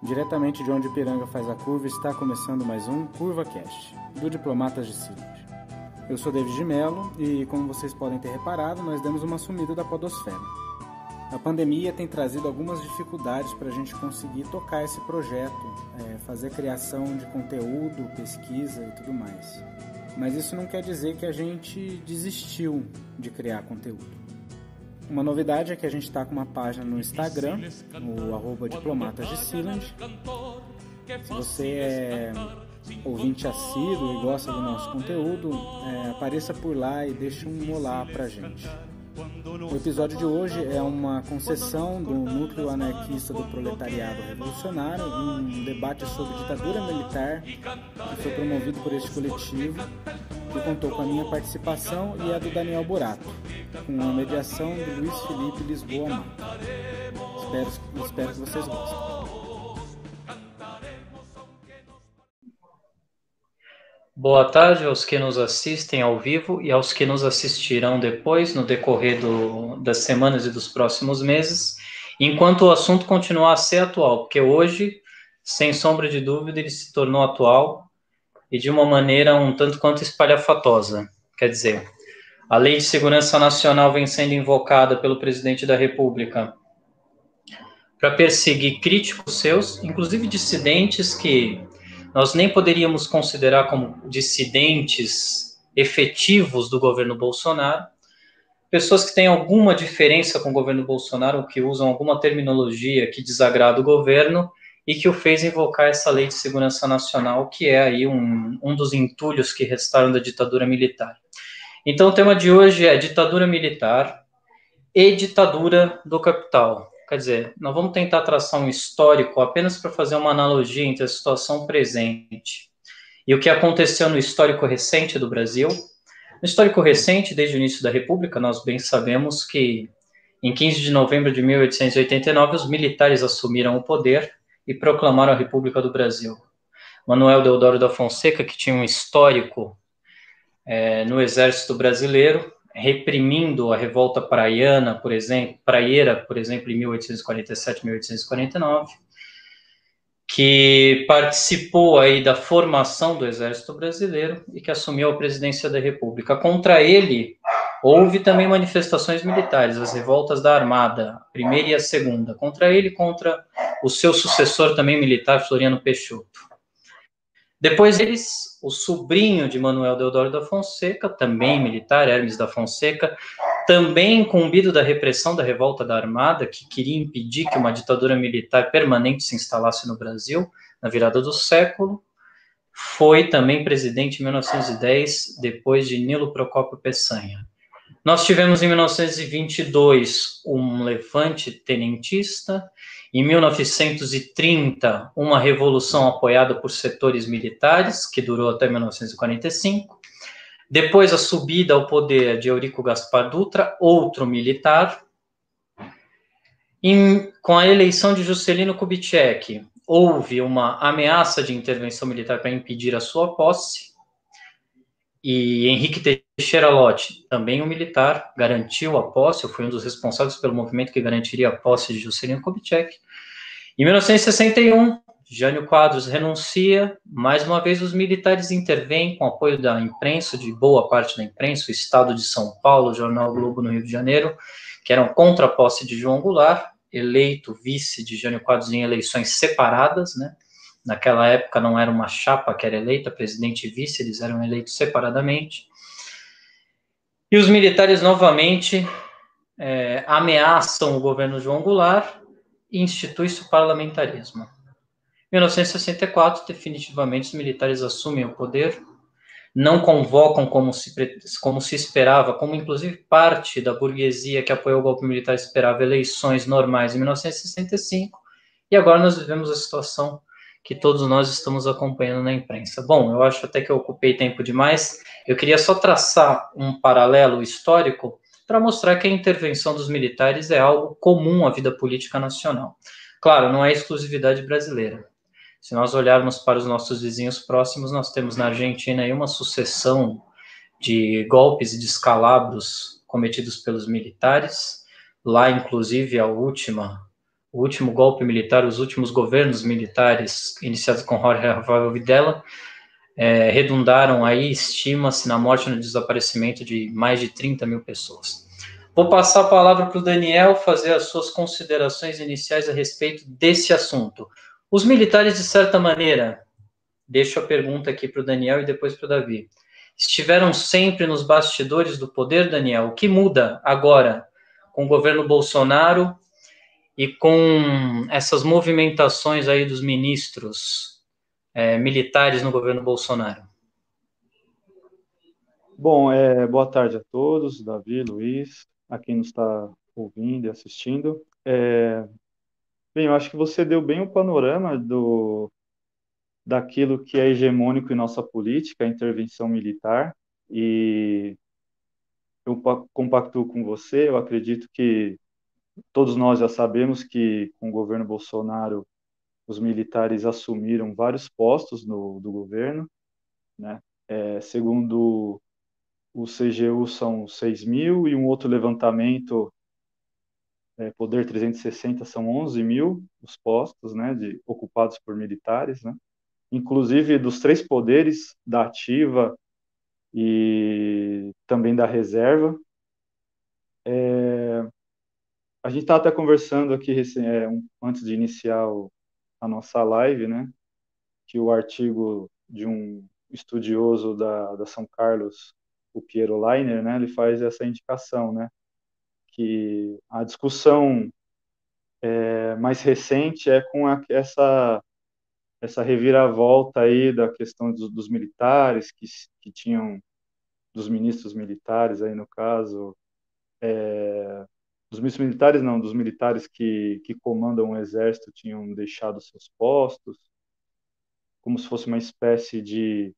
Diretamente de onde Piranga faz a curva, está começando mais um Curva Cast, do Diplomatas de Silas. Eu sou David de Mello e, como vocês podem ter reparado, nós demos uma sumida da podosfera. A pandemia tem trazido algumas dificuldades para a gente conseguir tocar esse projeto, é, fazer criação de conteúdo, pesquisa e tudo mais. Mas isso não quer dizer que a gente desistiu de criar conteúdo. Uma novidade é que a gente está com uma página no Instagram, o arroba diplomatas de Sealand. Se você é ouvinte assíduo e gosta do nosso conteúdo, é, apareça por lá e deixe um olá pra gente. O episódio de hoje é uma concessão do Núcleo Anarquista do Proletariado Revolucionário, um debate sobre ditadura militar que foi promovido por este coletivo, que contou com a minha participação e a do Daniel Burato, com a mediação do Luiz Felipe Lisboa. Espero, espero que vocês gostem. Boa tarde aos que nos assistem ao vivo e aos que nos assistirão depois, no decorrer do, das semanas e dos próximos meses, enquanto o assunto continuar a ser atual, porque hoje, sem sombra de dúvida, ele se tornou atual e de uma maneira um tanto quanto espalhafatosa. Quer dizer, a Lei de Segurança Nacional vem sendo invocada pelo presidente da República para perseguir críticos seus, inclusive dissidentes que nós nem poderíamos considerar como dissidentes efetivos do governo Bolsonaro, pessoas que têm alguma diferença com o governo Bolsonaro, que usam alguma terminologia que desagrada o governo e que o fez invocar essa lei de segurança nacional, que é aí um, um dos entulhos que restaram da ditadura militar. Então, o tema de hoje é ditadura militar e ditadura do capital. Quer dizer, nós vamos tentar traçar um histórico apenas para fazer uma analogia entre a situação presente e o que aconteceu no histórico recente do Brasil. No histórico recente, desde o início da República, nós bem sabemos que em 15 de novembro de 1889 os militares assumiram o poder e proclamaram a República do Brasil. Manuel Deodoro da Fonseca, que tinha um histórico é, no exército brasileiro, reprimindo a revolta praiana, por exemplo, praieira, por exemplo, em 1847, 1849, que participou aí da formação do Exército Brasileiro e que assumiu a presidência da República. Contra ele, houve também manifestações militares, as revoltas da Armada, a primeira e a segunda, contra ele contra o seu sucessor também militar, Floriano Peixoto. Depois eles, o sobrinho de Manuel Deodoro da Fonseca, também militar, Hermes da Fonseca, também incumbido da repressão da revolta da Armada, que queria impedir que uma ditadura militar permanente se instalasse no Brasil, na virada do século, foi também presidente em 1910, depois de Nilo Procópio Peçanha. Nós tivemos em 1922 um levante tenentista, em 1930, uma revolução apoiada por setores militares, que durou até 1945. Depois, a subida ao poder de Eurico Gaspar Dutra, outro militar. Em, com a eleição de Juscelino Kubitschek, houve uma ameaça de intervenção militar para impedir a sua posse. E Henrique Teixeira Lott, também um militar, garantiu a posse, foi um dos responsáveis pelo movimento que garantiria a posse de Juscelino Kubitschek. Em 1961, Jânio Quadros renuncia, mais uma vez os militares intervêm com apoio da imprensa, de boa parte da imprensa, o Estado de São Paulo, o Jornal Globo no Rio de Janeiro, que eram contra a posse de João Goulart, eleito vice de Jânio Quadros em eleições separadas, né? Naquela época não era uma chapa que era eleita, presidente e vice, eles eram eleitos separadamente. E os militares novamente é, ameaçam o governo João Goulart e institui-se o parlamentarismo. Em 1964, definitivamente, os militares assumem o poder, não convocam como se, como se esperava, como inclusive parte da burguesia que apoiou o golpe militar esperava eleições normais em 1965, e agora nós vivemos a situação que todos nós estamos acompanhando na imprensa. Bom, eu acho até que eu ocupei tempo demais. Eu queria só traçar um paralelo histórico para mostrar que a intervenção dos militares é algo comum à vida política nacional. Claro, não é exclusividade brasileira. Se nós olharmos para os nossos vizinhos próximos, nós temos na Argentina uma sucessão de golpes e descalabros cometidos pelos militares. Lá, inclusive, a última o último golpe militar, os últimos governos militares iniciados com Jorge Rafael Videla, é, redundaram aí, estima-se, na morte e no desaparecimento de mais de 30 mil pessoas. Vou passar a palavra para o Daniel fazer as suas considerações iniciais a respeito desse assunto. Os militares, de certa maneira, deixo a pergunta aqui para o Daniel e depois para o Davi, estiveram sempre nos bastidores do poder, Daniel. O que muda agora com o governo Bolsonaro e com essas movimentações aí dos ministros é, militares no governo Bolsonaro? Bom, é, boa tarde a todos, Davi, Luiz, a quem nos está ouvindo e assistindo. É, bem, eu acho que você deu bem o panorama do, daquilo que é hegemônico em nossa política, a intervenção militar, e eu compactuo com você, eu acredito que todos nós já sabemos que com o governo Bolsonaro os militares assumiram vários postos no, do governo, né? É, segundo o CGU são 6 mil e um outro levantamento, é, Poder 360, são 11 mil os postos, né, de, ocupados por militares, né? Inclusive dos três poderes, da ativa e também da reserva. É, a gente estava até conversando aqui é, um, antes de iniciar o, a nossa live, né? Que o artigo de um estudioso da, da São Carlos, o Piero Leiner, né? Ele faz essa indicação, né? Que a discussão é, mais recente é com a, essa essa reviravolta aí da questão dos, dos militares que, que tinham dos ministros militares aí no caso é, dos militares não, dos militares que, que comandam o exército tinham deixado seus postos, como se fosse uma espécie de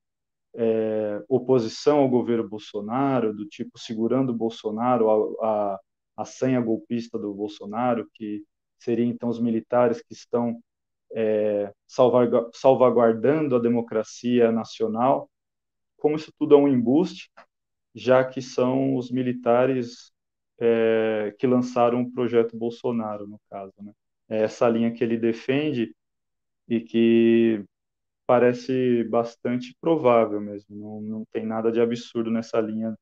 é, oposição ao governo Bolsonaro, do tipo segurando o Bolsonaro, a, a, a senha golpista do Bolsonaro, que seria então os militares que estão é, salvaguardando a democracia nacional, como isso tudo é um embuste, já que são os militares é, que lançaram o projeto Bolsonaro, no caso. Né? É essa linha que ele defende e que parece bastante provável mesmo, não, não tem nada de absurdo nessa linha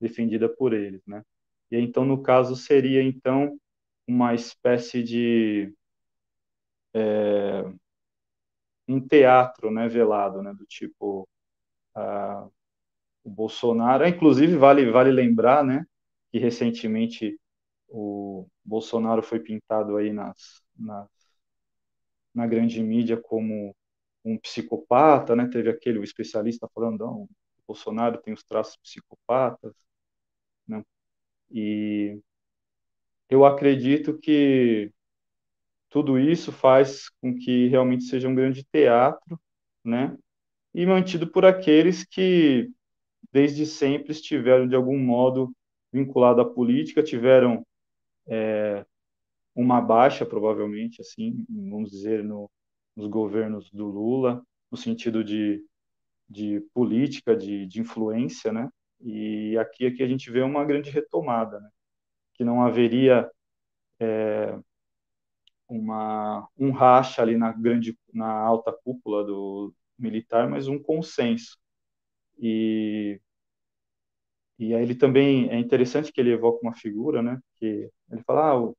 defendida por eles. Né? E então, no caso, seria então uma espécie de é, um teatro né, velado, né, do tipo ah, o Bolsonaro, inclusive vale vale lembrar, né, que recentemente o Bolsonaro foi pintado aí nas, nas, na grande mídia como um psicopata, né? Teve aquele o especialista falando, não, o Bolsonaro tem os traços psicopatas, né? E eu acredito que tudo isso faz com que realmente seja um grande teatro, né? E mantido por aqueles que desde sempre estiveram de algum modo vinculado à política tiveram é, uma baixa, provavelmente, assim, vamos dizer, no, nos governos do Lula, no sentido de, de política, de, de influência, né? E aqui, aqui a gente vê uma grande retomada, né? Que não haveria é, uma, um racha ali na grande, na alta cúpula do militar, mas um consenso. E e aí ele também é interessante que ele evoca uma figura, né? Que ele fala, ah, o,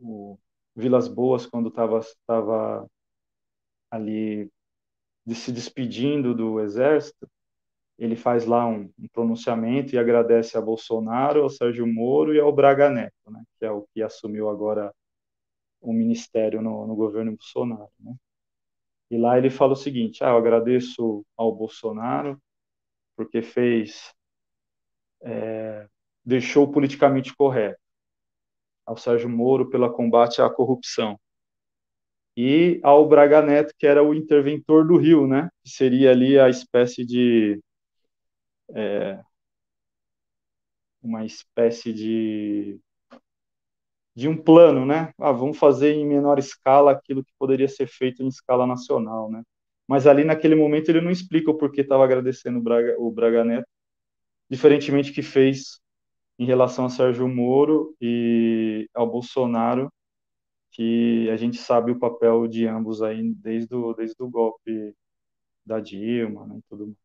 o Vilas Boas quando estava tava ali de se despedindo do exército, ele faz lá um, um, pronunciamento e agradece a Bolsonaro, ao Sérgio Moro e ao Braga Neto, né? Que é o que assumiu agora o ministério no, no governo Bolsonaro, né? E lá ele fala o seguinte: ah, eu agradeço ao Bolsonaro porque fez é, deixou politicamente correto ao Sérgio Moro pela combate à corrupção e ao Braga Neto que era o interventor do Rio, né? Que seria ali a espécie de é, uma espécie de de um plano, né? Ah, vamos fazer em menor escala aquilo que poderia ser feito em escala nacional, né? Mas ali naquele momento ele não explica o porquê estava agradecendo o Braga, o Braga Neto, diferentemente que fez em relação a Sérgio Moro e ao Bolsonaro, que a gente sabe o papel de ambos aí desde o, desde o golpe da Dilma né, tudo mais.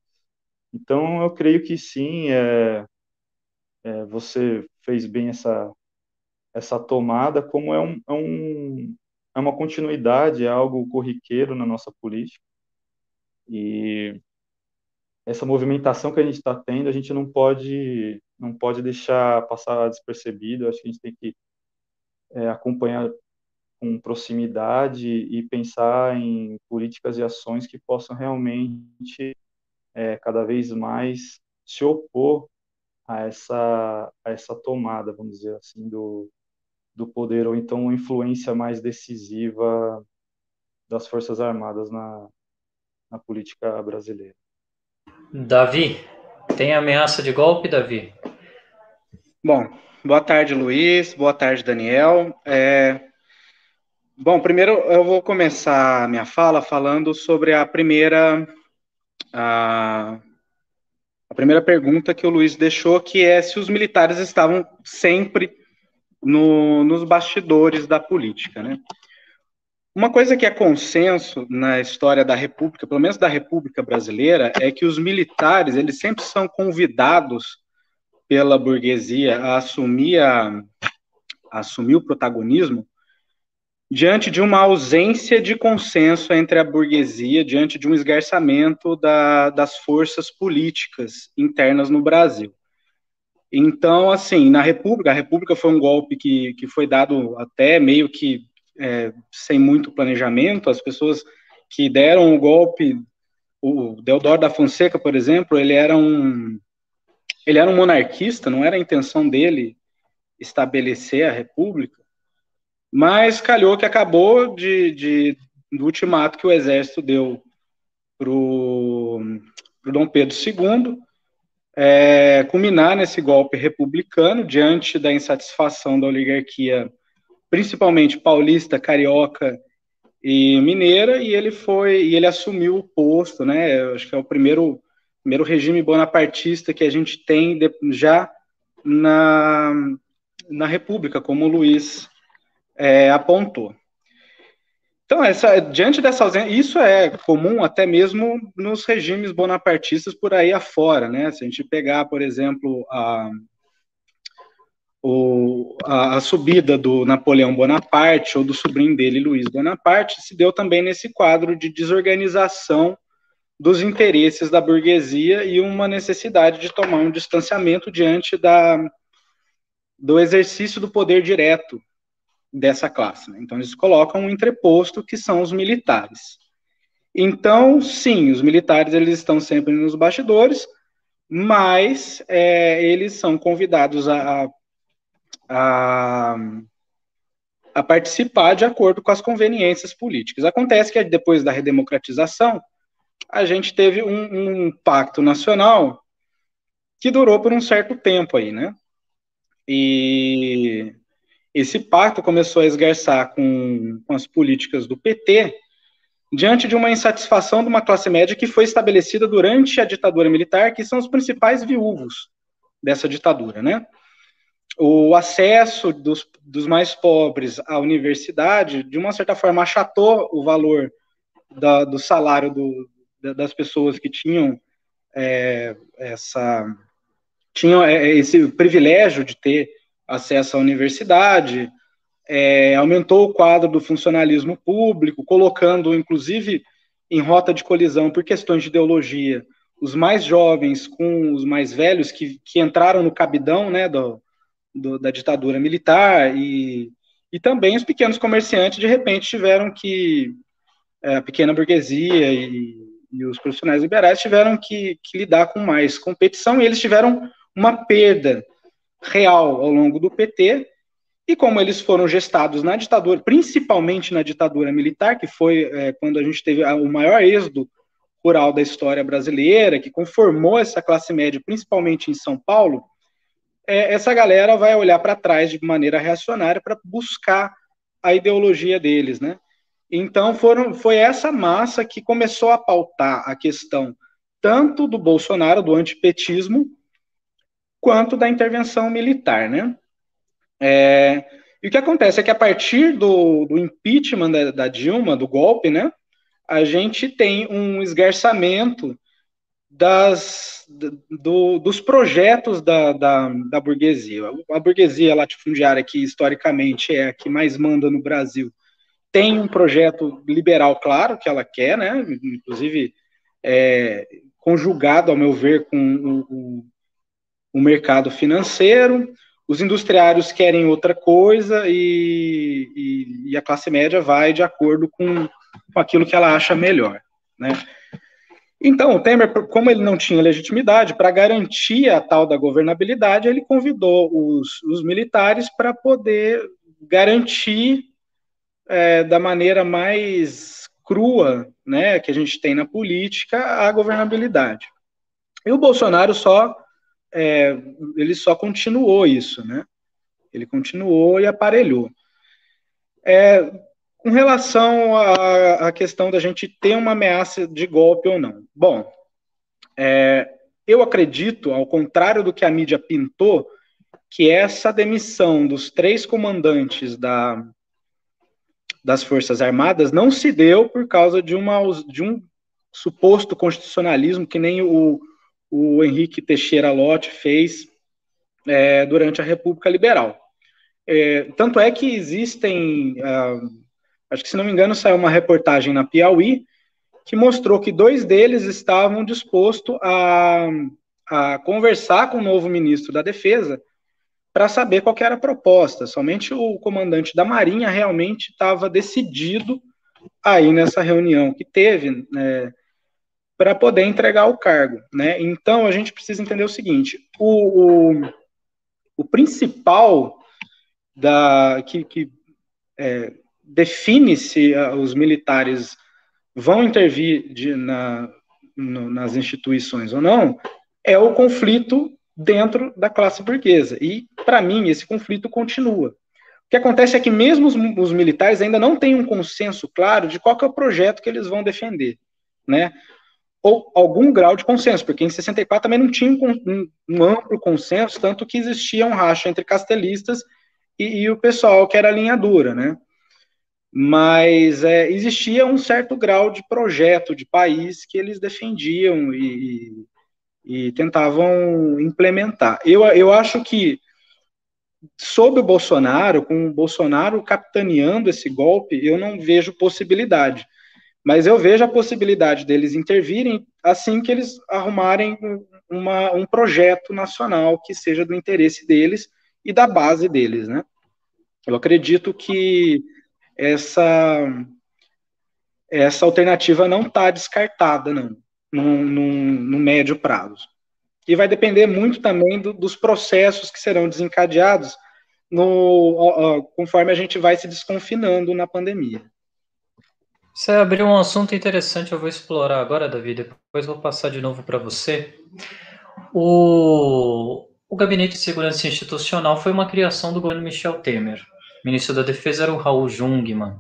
Então, eu creio que sim, é, é, você fez bem essa, essa tomada, como é, um, é, um, é uma continuidade, é algo corriqueiro na nossa política. E essa movimentação que a gente está tendo, a gente não pode, não pode deixar passar despercebido, acho que a gente tem que é, acompanhar com proximidade e pensar em políticas e ações que possam realmente é, cada vez mais se opor a essa, a essa tomada, vamos dizer assim, do, do poder, ou então uma influência mais decisiva das Forças Armadas na, na política brasileira. Davi, tem ameaça de golpe, Davi? Bom, boa tarde, Luiz, boa tarde, Daniel. É, Bom, primeiro eu vou começar a minha fala falando sobre a primeira a, a, primeira pergunta que o Luiz deixou, que é se os militares estavam sempre no, nos bastidores da política, né? Uma coisa que é consenso na história da República, pelo menos da República Brasileira, é que os militares eles sempre são convidados pela burguesia a assumir, a, a assumir o protagonismo diante de uma ausência de consenso entre a burguesia, diante de um esgarçamento da, das forças políticas internas no Brasil. Então, assim, na República, a República foi um golpe que, que foi dado até meio que é, sem muito planejamento, as pessoas que deram o golpe, o Deodoro da Fonseca, por exemplo, ele era um ele era um monarquista, não era a intenção dele estabelecer a República, mas calhou que acabou de, de do ultimato que o exército deu para o Dom Pedro II é, culminar nesse golpe republicano diante da insatisfação da oligarquia, principalmente paulista, carioca e mineira, e ele foi e ele assumiu o posto, né? Acho que é o primeiro primeiro regime bonapartista que a gente tem de, já na, na República, como o Luiz é, apontou. Então, essa, diante dessa ausência, isso é comum até mesmo nos regimes bonapartistas por aí afora, né? Se a gente pegar, por exemplo, a, o, a, a, subida do Napoleão Bonaparte ou do sobrinho dele, Luiz Bonaparte, se deu também nesse quadro de desorganização dos interesses da burguesia e uma necessidade de tomar um distanciamento diante da, do exercício do poder direto dessa classe. Né? Então, eles colocam um entreposto que são os militares. Então, sim, os militares eles estão sempre nos bastidores, mas é, eles são convidados a, a, a, participar de acordo com as conveniências políticas. Acontece que depois da redemocratização, a gente teve um, um pacto nacional que durou por um certo tempo aí, né? E esse pacto começou a esgarçar com, com as políticas do PT, diante de uma insatisfação de uma classe média que foi estabelecida durante a ditadura militar, que são os principais viúvos dessa ditadura, né? O acesso dos, dos mais pobres à universidade, de uma certa forma, achatou o valor da, do salário do, das pessoas que tinham é, essa tinham é, esse privilégio de ter acesso à universidade, é, aumentou o quadro do funcionalismo público, colocando, inclusive, em rota de colisão por questões de ideologia, os mais jovens com os mais velhos que, que entraram no cabidão né, do, do, da ditadura militar e, e também os pequenos comerciantes de repente tiveram que é, a pequena burguesia e, e, os profissionais liberais tiveram que, que lidar com mais competição e eles tiveram uma perda real ao longo do PT, e como eles foram gestados na ditadura, principalmente na ditadura militar, que foi é, quando a gente teve o maior êxodo rural da história brasileira, que conformou essa classe média, principalmente em São Paulo, é, essa galera vai olhar para trás de maneira reacionária para buscar a ideologia deles, né? Então foram, foi essa massa que começou a pautar a questão tanto do Bolsonaro, do antipetismo, quanto da intervenção militar, né? É, E o que acontece é que a partir do, do impeachment da, da, Dilma, do golpe, né, a gente tem um esgarçamento das, do, dos projetos da, da, da, burguesia. A burguesia latifundiária, que historicamente é a que mais manda no Brasil, tem um projeto liberal claro que ela quer, né, inclusive é, conjugado, ao meu ver, com o, o, o mercado financeiro os industriários querem outra coisa e, e, e, a classe média vai de acordo com, com aquilo que ela acha melhor, né? Então, o Temer, como ele não tinha legitimidade, para garantir a tal da governabilidade, ele convidou os, os militares para poder garantir é, da maneira mais crua, né, que a gente tem na política, a governabilidade. E o Bolsonaro só é, ele só continuou isso, né? Ele continuou e aparelhou. É, com relação à, à, questão da gente ter uma ameaça de golpe ou não. Bom, é, eu acredito, ao contrário do que a mídia pintou, que essa demissão dos três comandantes da, das Forças Armadas não se deu por causa de, uma, de um suposto constitucionalismo que nem o, o Henrique Teixeira Lott fez é, durante a República Liberal. É, tanto é que existem, uh, acho que se não me engano, saiu uma reportagem na Piauí que mostrou que dois deles estavam dispostos a, a conversar com o novo ministro da Defesa para saber qual era a proposta. Somente o comandante da Marinha realmente estava decidido aí nessa reunião que teve, né, para poder entregar o cargo, né? Então a gente precisa entender o seguinte: o, o, o principal da que, que é, define se uh, os militares vão intervir de, na, no, nas instituições ou não é o conflito dentro da classe burguesa. E, para mim, esse conflito continua. O que acontece é que mesmo os, os, militares ainda não têm um consenso claro de qual é o projeto que eles vão defender. Né? ou algum grau de consenso, porque em 64 também não tinha um, um amplo consenso, tanto que existia um racha entre castelistas e, e o pessoal que era linha dura, né? Mas é, existia um certo grau de projeto de país que eles defendiam e, e tentavam implementar. Eu, eu acho que sob o Bolsonaro, com o Bolsonaro capitaneando esse golpe, eu não vejo possibilidade. Mas eu vejo a possibilidade deles intervirem assim que eles arrumarem uma, um projeto nacional que seja do interesse deles e da base deles, né? Eu acredito que essa essa alternativa não está descartada, não, no, no, no, médio prazo. E vai depender muito também do, dos processos que serão desencadeados no, conforme a gente vai se desconfinando na pandemia. Você abriu um assunto interessante, eu vou explorar agora, Davi, depois vou passar de novo para você. O, o Gabinete de Segurança Institucional foi uma criação do governo Michel Temer. Ministro da Defesa era o Raul Jungmann.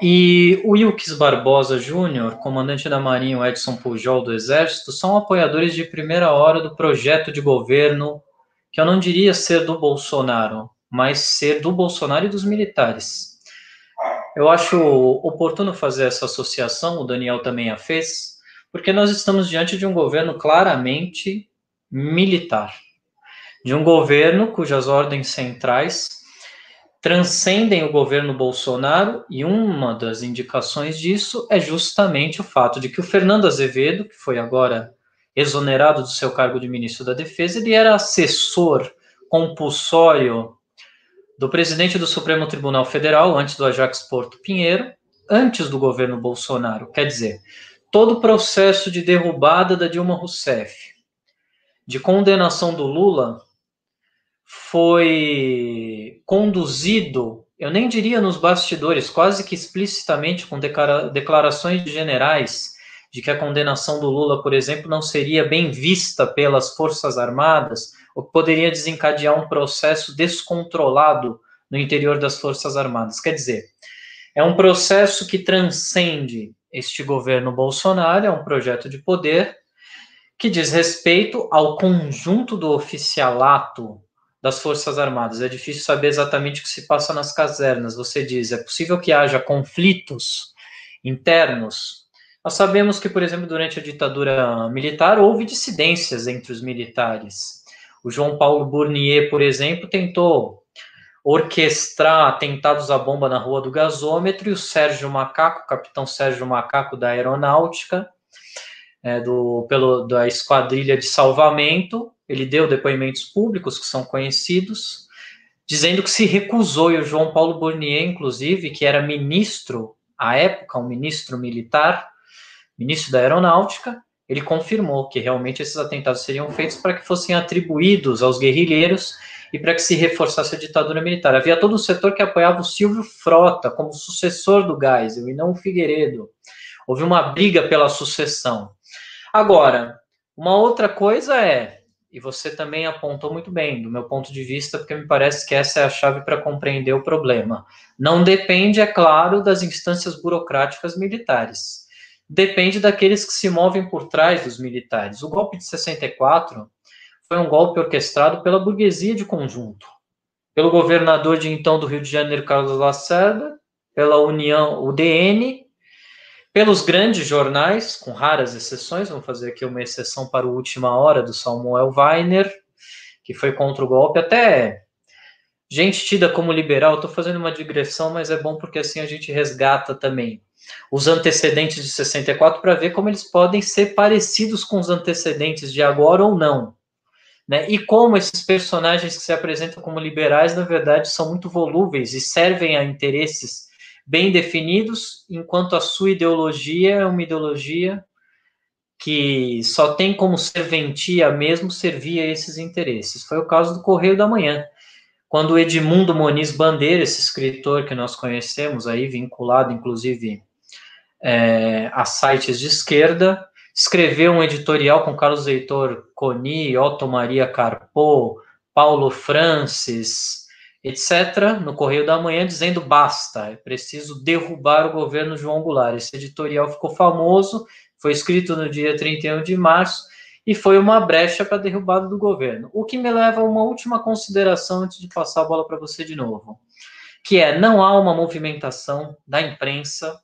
E o Wilkes Barbosa Júnior, comandante da Marinha, o Edson Pujol do Exército, são apoiadores de primeira hora do projeto de governo, que eu não diria ser do Bolsonaro, mas ser do Bolsonaro e dos militares eu acho oportuno fazer essa associação, o Daniel também a fez, porque nós estamos diante de um governo claramente militar, de um governo cujas ordens centrais transcendem o governo Bolsonaro, e uma das indicações disso é justamente o fato de que o Fernando Azevedo, que foi agora exonerado do seu cargo de ministro da Defesa, ele era assessor compulsório do presidente do Supremo Tribunal Federal, antes do Ajax Porto Pinheiro, antes do governo Bolsonaro. Quer dizer, todo o processo de derrubada da Dilma Rousseff, de condenação do Lula, foi conduzido, eu nem diria nos bastidores, quase que explicitamente com declarações de generais de que a condenação do Lula, por exemplo, não seria bem vista pelas Forças Armadas, o que poderia desencadear um processo descontrolado no interior das Forças Armadas. Quer dizer, é um processo que transcende este governo Bolsonaro, é um projeto de poder que diz respeito ao conjunto do oficialato das Forças Armadas. É difícil saber exatamente o que se passa nas casernas. Você diz, é possível que haja conflitos internos? Nós sabemos que, por exemplo, durante a ditadura militar houve dissidências entre os militares. O João Paulo Bournier, por exemplo, tentou orquestrar atentados à bomba na Rua do Gasômetro e o Sérgio Macaco, capitão Sérgio Macaco da Aeronáutica, é, do, pelo, da Esquadrilha de Salvamento, ele deu depoimentos públicos que são conhecidos, dizendo que se recusou, e o João Paulo Bournier, inclusive, que era ministro, à época, um ministro militar, ministro da Aeronáutica, ele confirmou que realmente esses atentados seriam feitos para que fossem atribuídos aos guerrilheiros e para que se reforçasse a ditadura militar. Havia todo um setor que apoiava o Silvio Frota como sucessor do Geisel e não o Figueiredo. Houve uma briga pela sucessão. Agora, uma outra coisa é, e você também apontou muito bem, do meu ponto de vista, porque me parece que essa é a chave para compreender o problema. Não depende, é claro, das instâncias burocráticas militares depende daqueles que se movem por trás dos militares. O golpe de 64 foi um golpe orquestrado pela burguesia de conjunto, pelo governador de então do Rio de Janeiro, Carlos Lacerda, pela União, UDN, pelos grandes jornais, com raras exceções, vamos fazer aqui uma exceção para o Última Hora, do Samuel Weiner, que foi contra o golpe, até gente tida como liberal, estou fazendo uma digressão, mas é bom porque assim a gente resgata também os antecedentes de 64 para ver como eles podem ser parecidos com os antecedentes de agora ou não. Né? E como esses personagens que se apresentam como liberais, na verdade, são muito volúveis e servem a interesses bem definidos, enquanto a sua ideologia é uma ideologia que só tem como serventia mesmo servir a esses interesses. Foi o caso do Correio da Manhã. Quando Edmundo Moniz Bandeira, esse escritor que nós conhecemos aí, vinculado inclusive é, a sites de esquerda, escreveu um editorial com Carlos Heitor Coni, Otto Maria Carpo, Paulo Francis, etc., no Correio da Manhã, dizendo basta, é preciso derrubar o governo João Goulart. Esse editorial ficou famoso, foi escrito no dia 31 de março e foi uma brecha para a derrubada do governo. O que me leva a uma última consideração antes de passar a bola para você de novo, que é não há uma movimentação da imprensa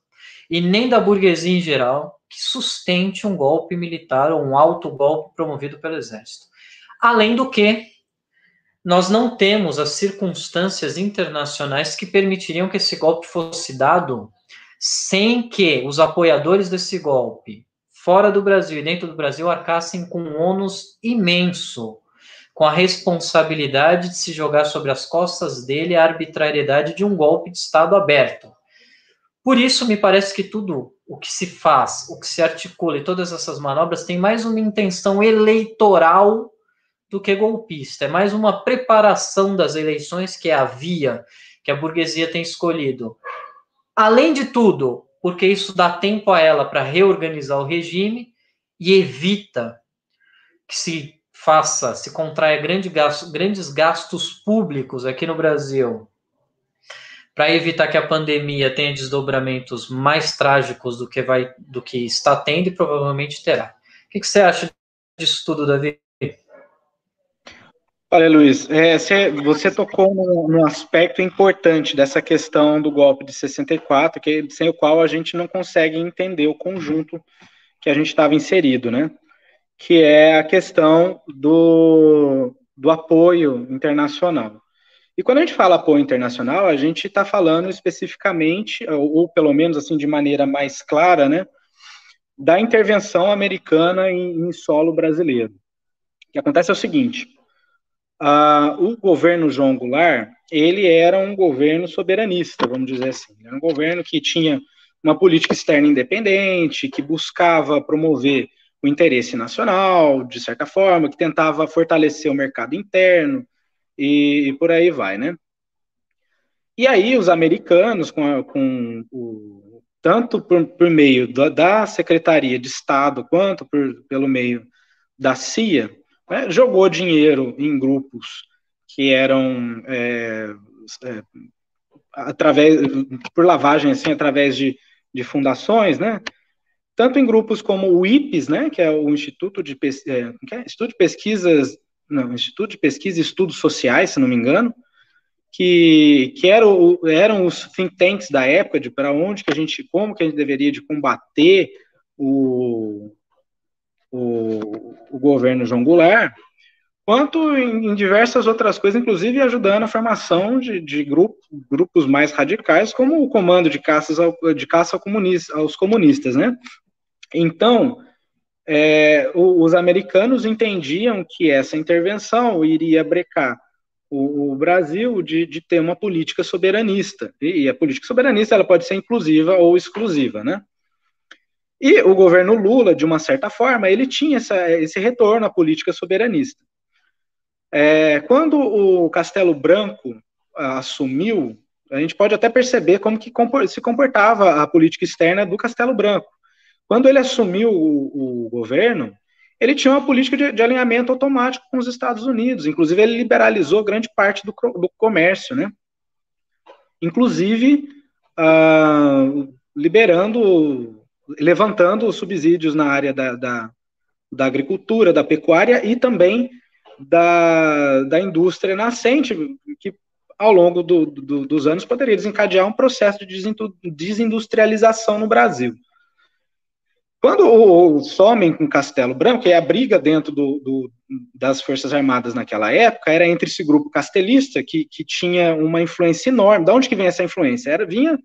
e nem da burguesia em geral que sustente um golpe militar ou um alto golpe promovido pelo exército. Além do que, nós não temos as circunstâncias internacionais que permitiriam que esse golpe fosse dado sem que os apoiadores desse golpe, fora do Brasil e dentro do Brasil, arcassem com um ônus imenso, com a responsabilidade de se jogar sobre as costas dele a arbitrariedade de um golpe de Estado aberto. Por isso, me parece que tudo o que se faz, o que se articula e todas essas manobras tem mais uma intenção eleitoral do que golpista. É mais uma preparação das eleições que é a via que a burguesia tem escolhido. Além de tudo, porque isso dá tempo a ela para reorganizar o regime e evita que se faça, se contraia grande gasto, grandes gastos públicos aqui no Brasil para evitar que a pandemia tenha desdobramentos mais trágicos do que vai do que está tendo e provavelmente terá. O que, que você acha disso tudo, Davi? Olha, Luiz, é, você tocou num, aspecto importante dessa questão do golpe de 64, que, sem o qual a gente não consegue entender o conjunto que a gente estava inserido, né? Que é a questão do, do apoio internacional. E quando a gente fala apoio internacional, a gente está falando especificamente, ou, ou, pelo menos assim de maneira mais clara, né, da intervenção americana em, em solo brasileiro. O que acontece é o seguinte: uh, o governo João Goulart ele era um governo soberanista, vamos dizer assim. Era um governo que tinha uma política externa independente, que buscava promover o interesse nacional, de certa forma, que tentava fortalecer o mercado interno, e, e por aí vai, né? E aí os americanos, com, a, com o, tanto por, por meio da, da, Secretaria de Estado quanto por, pelo meio da CIA, né, jogou dinheiro em grupos que eram é, é, através por lavagem assim através de, de fundações, né? Tanto em grupos como o IPES, né, que é o Instituto de, é, é, Instituto de Pesquisas não, Instituto de Pesquisa e Estudos Sociais, se não me engano, que, que eram, eram os think tanks da época de para onde que a gente, como que a gente deveria de combater o, o, o governo João Goulart, quanto em, em, diversas outras coisas, inclusive ajudando a formação de, de grupo, grupos mais radicais, como o comando de, caças ao, de caça ao comunista, aos comunistas, né? Então, é, os americanos entendiam que essa intervenção iria brecar o, o Brasil de, de, ter uma política soberanista. E, a política soberanista ela pode ser inclusiva ou exclusiva, né? E o governo Lula, de uma certa forma, ele tinha essa, esse retorno à política soberanista. É, quando o Castelo Branco assumiu, a gente pode até perceber como que se comportava a política externa do Castelo Branco. Quando ele assumiu o, o governo, ele tinha uma política de, de, alinhamento automático com os Estados Unidos. Inclusive, ele liberalizou grande parte do, do comércio, né? Inclusive, uh, liberando levantando subsídios na área da, da, da agricultura, da pecuária e também da, da indústria nascente, que ao longo do, do, dos anos poderia desencadear um processo de desindustrialização no Brasil. Quando o, o somem com Castelo Branco, e a briga dentro do, das Forças Armadas naquela época era entre esse grupo castelista, que, que tinha uma influência enorme. De onde que vem essa influência? Era, vinha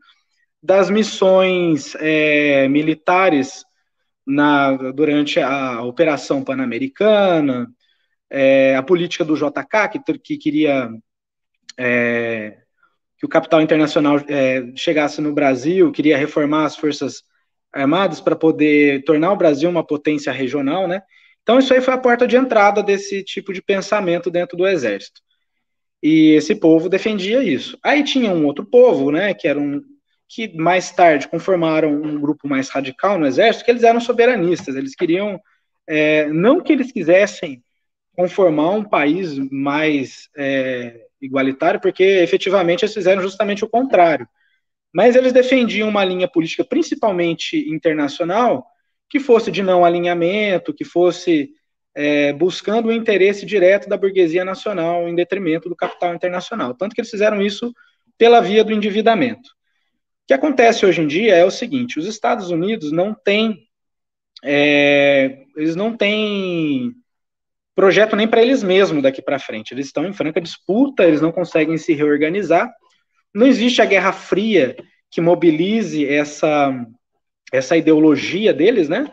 das missões é, militares na, durante a Operação Pan-Americana, é, a política do JK, que, que queria é, que o capital internacional é, chegasse no Brasil, queria reformar as forças armadas para poder tornar o Brasil uma potência regional, né? Então isso aí foi a porta de entrada desse tipo de pensamento dentro do exército. E esse povo defendia isso. Aí tinha um outro povo, né, que era um, que mais tarde conformaram um grupo mais radical no exército, que eles eram soberanistas, eles queriam, é, não que eles quisessem conformar um país mais é, igualitário, porque efetivamente eles fizeram justamente o contrário, mas eles defendiam uma linha política, principalmente internacional, que fosse de não alinhamento, que fosse é, buscando o interesse direto da burguesia nacional em detrimento do capital internacional. Tanto que eles fizeram isso pela via do endividamento. O que acontece hoje em dia é o seguinte: os Estados Unidos não têm, é, eles não têm projeto nem para eles mesmos daqui para frente. Eles estão em franca disputa, eles não conseguem se reorganizar. Não existe a Guerra Fria que mobilize essa essa ideologia deles, né?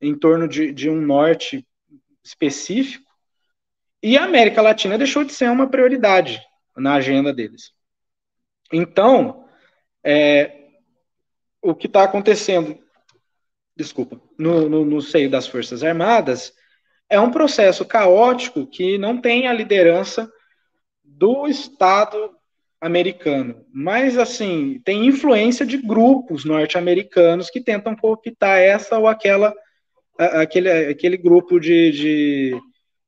Em torno de, de um norte específico. E a América Latina deixou de ser uma prioridade na agenda deles. Então, é, o que está acontecendo, desculpa, no, no, no seio das Forças Armadas é um processo caótico que não tem a liderança do Estado americano, mas assim tem influência de grupos norte-americanos que tentam cooptar essa ou aquela aquele, aquele grupo de, de,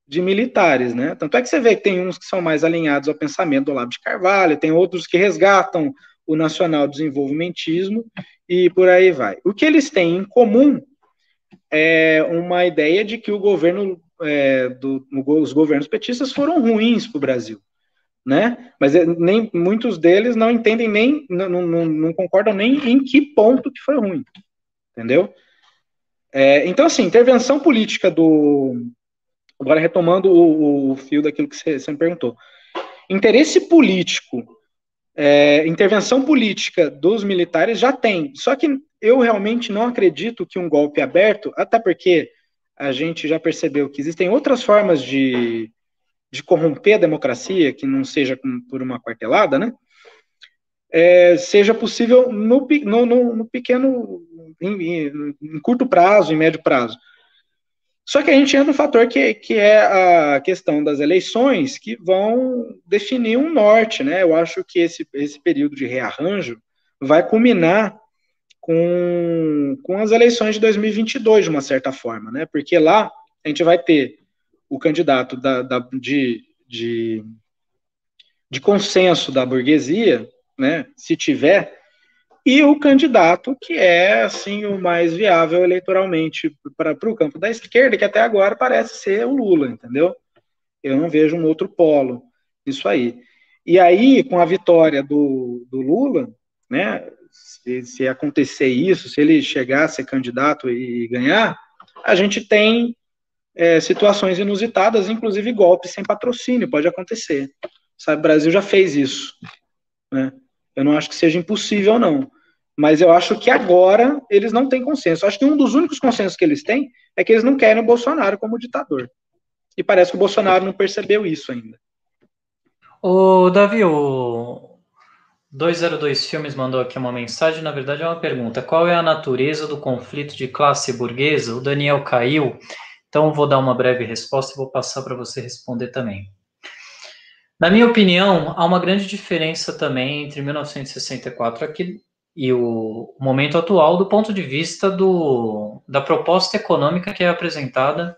de, militares, né? Tanto é que você vê que tem uns que são mais alinhados ao pensamento do Olavo de Carvalho, tem outros que resgatam o nacional desenvolvimentismo e por aí vai. O que eles têm em comum é uma ideia de que o governo, é, do, os governos petistas foram ruins para o Brasil, né? Mas é, nem muitos deles não entendem nem, não, não, não, concordam nem em que ponto que foi ruim, entendeu? É, então, assim, intervenção política do. Agora, retomando o, o fio daquilo que você, você me perguntou. Interesse político é, intervenção política dos militares já tem, só que eu realmente não acredito que um golpe aberto, até porque a gente já percebeu que existem outras formas de, de corromper a democracia, que não seja por uma quartelada, né? É, seja possível no, no, no pequeno, em, em, curto prazo, em médio prazo. Só que a gente entra no fator que, que é a questão das eleições, que vão definir um norte, né? Eu acho que esse, esse período de rearranjo vai culminar com, com as eleições de 2022, de uma certa forma, né? Porque lá a gente vai ter o candidato da, da de, de, de consenso da burguesia, né? Se tiver, e o candidato que é assim o mais viável eleitoralmente para o campo da esquerda, que até agora parece ser o Lula, entendeu? Eu não vejo um outro polo nisso aí. E aí, com a vitória do, do Lula, né, se, se acontecer isso, se ele chegar a ser candidato e ganhar, a gente tem é, situações inusitadas, inclusive golpes sem patrocínio, pode acontecer. Sabe, o Brasil já fez isso. Né? Eu não acho que seja impossível, não. Mas eu acho que agora eles não têm consenso. Eu acho que um dos únicos consensos que eles têm é que eles não querem o Bolsonaro como ditador. E parece que o Bolsonaro não percebeu isso ainda. O Davi, o 202 Filmes mandou aqui uma mensagem, na verdade é uma pergunta. Qual é a natureza do conflito de classe burguesa? O Daniel caiu, então vou dar uma breve resposta e vou passar para você responder também. Na minha opinião, há uma grande diferença também entre 1964 aqui e o momento atual do ponto de vista do, da proposta econômica que é apresentada,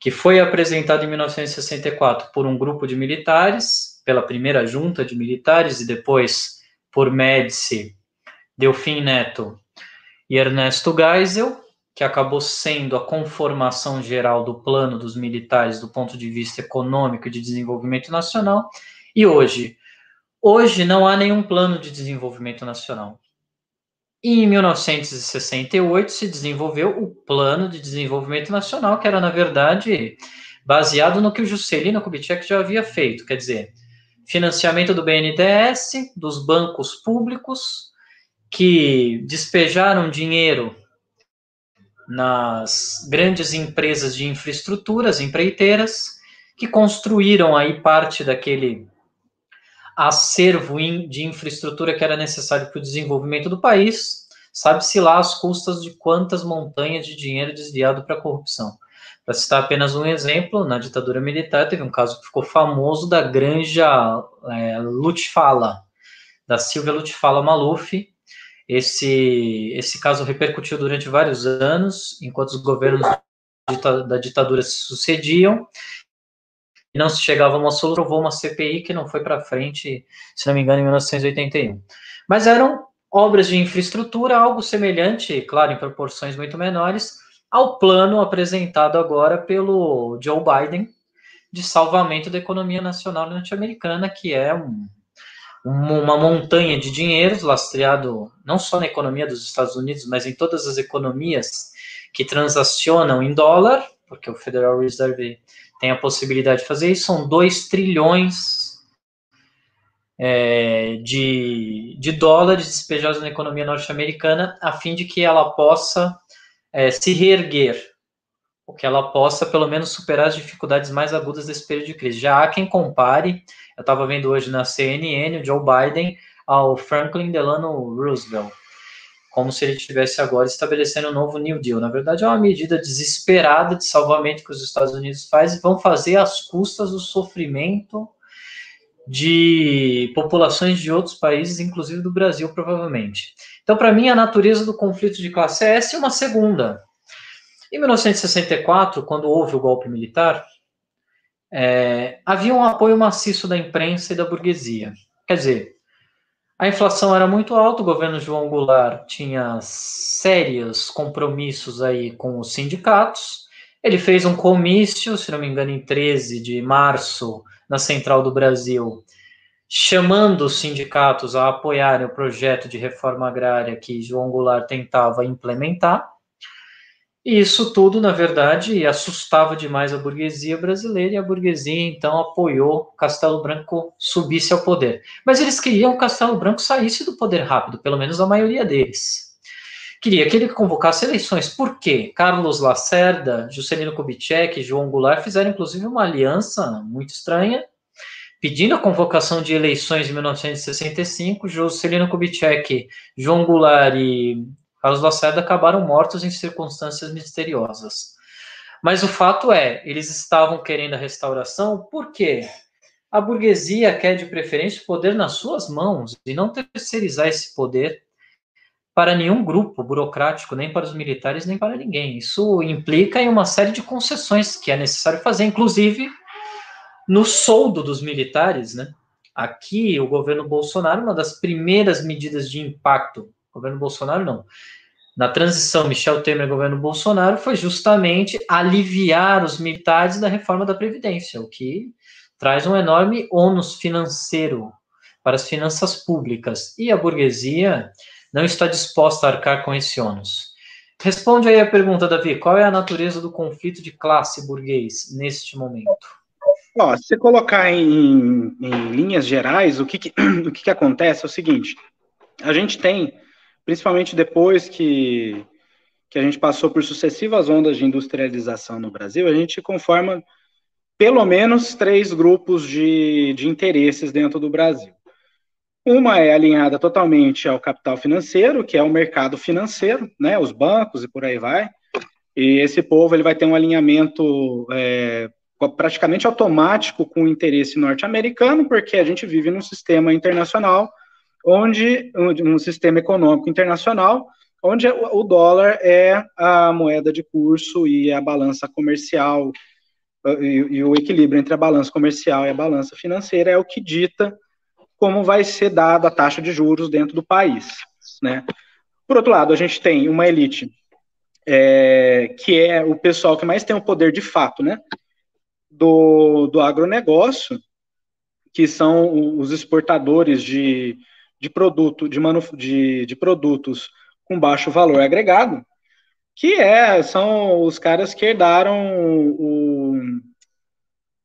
que foi apresentada em 1964 por um grupo de militares, pela primeira junta de militares e depois por Médici, Delfim Neto e Ernesto Geisel, que acabou sendo a conformação geral do plano dos militares do ponto de vista econômico e de desenvolvimento nacional, e hoje Hoje não há nenhum plano de desenvolvimento nacional. E em 1968 se desenvolveu o Plano de Desenvolvimento Nacional, que era, na verdade, baseado no que o Juscelino Kubitschek já havia feito, quer dizer, financiamento do BNDES, dos bancos públicos, que despejaram dinheiro nas grandes empresas de infraestruturas, empreiteiras, que construíram aí parte daquele acervo de infraestrutura que era necessário para o desenvolvimento do país, sabe-se lá as custas de quantas montanhas de dinheiro desviado para a corrupção. Para citar apenas um exemplo, na ditadura militar teve um caso que ficou famoso da granja é, Lutfala, da Silvia Lutfala Maluf. Esse, esse caso repercutiu durante vários anos, enquanto os governos da ditadura se sucediam, e não se chegava a uma solução, provou uma CPI que não foi para frente, se não me engano, em 1981. Mas eram obras de infraestrutura, algo semelhante, claro, em proporções muito menores, ao plano apresentado agora pelo Joe Biden de salvamento da economia nacional norte-americana, que é um, uma montanha de dinheiros lastreado não só na economia dos Estados Unidos, mas em todas as economias que transacionam em dólar, porque o Federal Reserve tem a possibilidade de fazer isso, são 2 trilhões é, de, de dólares despejados na economia norte-americana, a fim de que ela possa é, se reerguer, ou que ela possa, pelo menos, superar as dificuldades mais agudas desse período de crise. Já há quem compare, eu estava vendo hoje na CNN, o Joe Biden ao Franklin Delano Roosevelt, como se ele estivesse agora estabelecendo um novo New Deal. Na verdade, é uma medida desesperada de salvamento que os Estados Unidos fazem e vão fazer às custas do sofrimento de populações de outros países, inclusive do Brasil, provavelmente. Então, para mim, a natureza do conflito de classe é essa e uma segunda. Em 1964, quando houve o golpe militar, é, havia um apoio maciço da imprensa e da burguesia. Quer dizer, a inflação era muito alta, o governo João Goulart tinha sérios compromissos aí com os sindicatos. Ele fez um comício, se não me engano, em 13 de março, na Central do Brasil, chamando os sindicatos a apoiarem o projeto de reforma agrária que João Goulart tentava implementar. E isso tudo, na verdade, assustava demais a burguesia brasileira, e a burguesia então apoiou Castelo Branco subisse ao poder. Mas eles queriam que Castelo Branco saísse do poder rápido, pelo menos a maioria deles. Queria que ele convocasse eleições. Por quê? Carlos Lacerda, Juscelino Kubitschek João Goulart fizeram inclusive uma aliança muito estranha, pedindo a convocação de eleições em 1965. Juscelino Kubitschek, João Goulart e Carlos Lacerda acabaram mortos em circunstâncias misteriosas. Mas o fato é, eles estavam querendo a restauração porque a burguesia quer de preferência o poder nas suas mãos e não terceirizar esse poder para nenhum grupo burocrático, nem para os militares, nem para ninguém. Isso implica em uma série de concessões que é necessário fazer, inclusive no soldo dos militares, né? Aqui, o governo Bolsonaro, uma das primeiras medidas de impacto governo Bolsonaro não. na transição Michel Temer governo Bolsonaro foi justamente aliviar os militares da reforma da Previdência, o que traz um enorme ônus financeiro para as finanças públicas. E a burguesia não está disposta a arcar com esse ônus. Responde aí a pergunta, Davi: qual é a natureza do conflito de classe burguês neste momento? Ó, se você colocar em, em linhas gerais, o, que, que o que, que acontece é o seguinte: a gente tem, principalmente depois que, que a gente passou por sucessivas ondas de industrialização no Brasil, a gente conforma pelo menos três grupos de, de interesses dentro do Brasil. Uma é alinhada totalmente ao capital financeiro, que é o mercado financeiro, né, os bancos e por aí vai. E esse povo ele vai ter um alinhamento é, praticamente automático com o interesse norte-americano, porque a gente vive num sistema internacional, onde um sistema econômico internacional, onde o dólar é a moeda de curso e a balança comercial e, e o equilíbrio entre a balança comercial e a balança financeira é o que dita como vai ser dada a taxa de juros dentro do país, né? Por outro lado, a gente tem uma elite é, que é o pessoal que mais tem o poder de fato, né? Do, do agronegócio, que são os exportadores de, de produto, de, manuf de, de produtos com baixo valor agregado, que é, são os caras que herdaram o,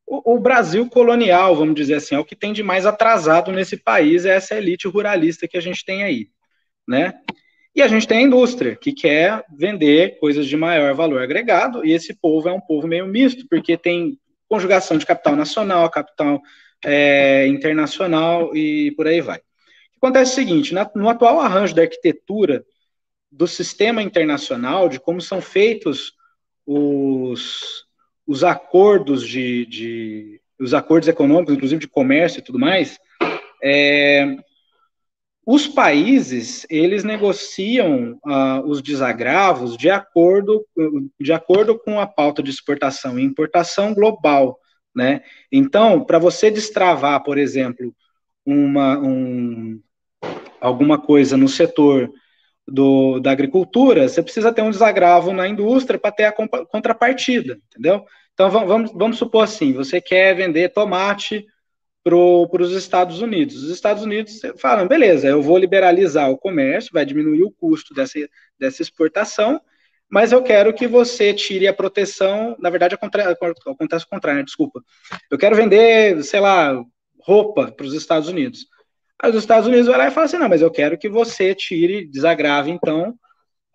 o, o, Brasil colonial, vamos dizer assim, é o que tem de mais atrasado nesse país, é essa elite ruralista que a gente tem aí, né? E a gente tem a indústria, que quer vender coisas de maior valor agregado, e esse povo é um povo meio misto, porque tem conjugação de capital nacional, capital é, internacional e por aí vai. Acontece o seguinte, na, no atual arranjo da arquitetura do sistema internacional, de como são feitos os, os acordos de, de, os acordos econômicos, inclusive de comércio e tudo mais, é, os países eles negociam uh, os desagravos de acordo, de acordo com a pauta de exportação e importação global, né? Então, para você destravar, por exemplo, uma, um, alguma coisa no setor do, da agricultura, você precisa ter um desagravo na indústria para ter a contrapartida, entendeu? Então vamos, vamos supor assim: você quer vender tomate para os Estados Unidos. Os Estados Unidos falam, beleza, eu vou liberalizar o comércio, vai diminuir o custo dessa, dessa exportação, mas eu quero que você tire a proteção. Na verdade, acontece o contrário, desculpa. Eu quero vender, sei lá, roupa para os Estados Unidos. Aí os Estados Unidos vai lá e fala assim: não, mas eu quero que você tire, desagrave, então,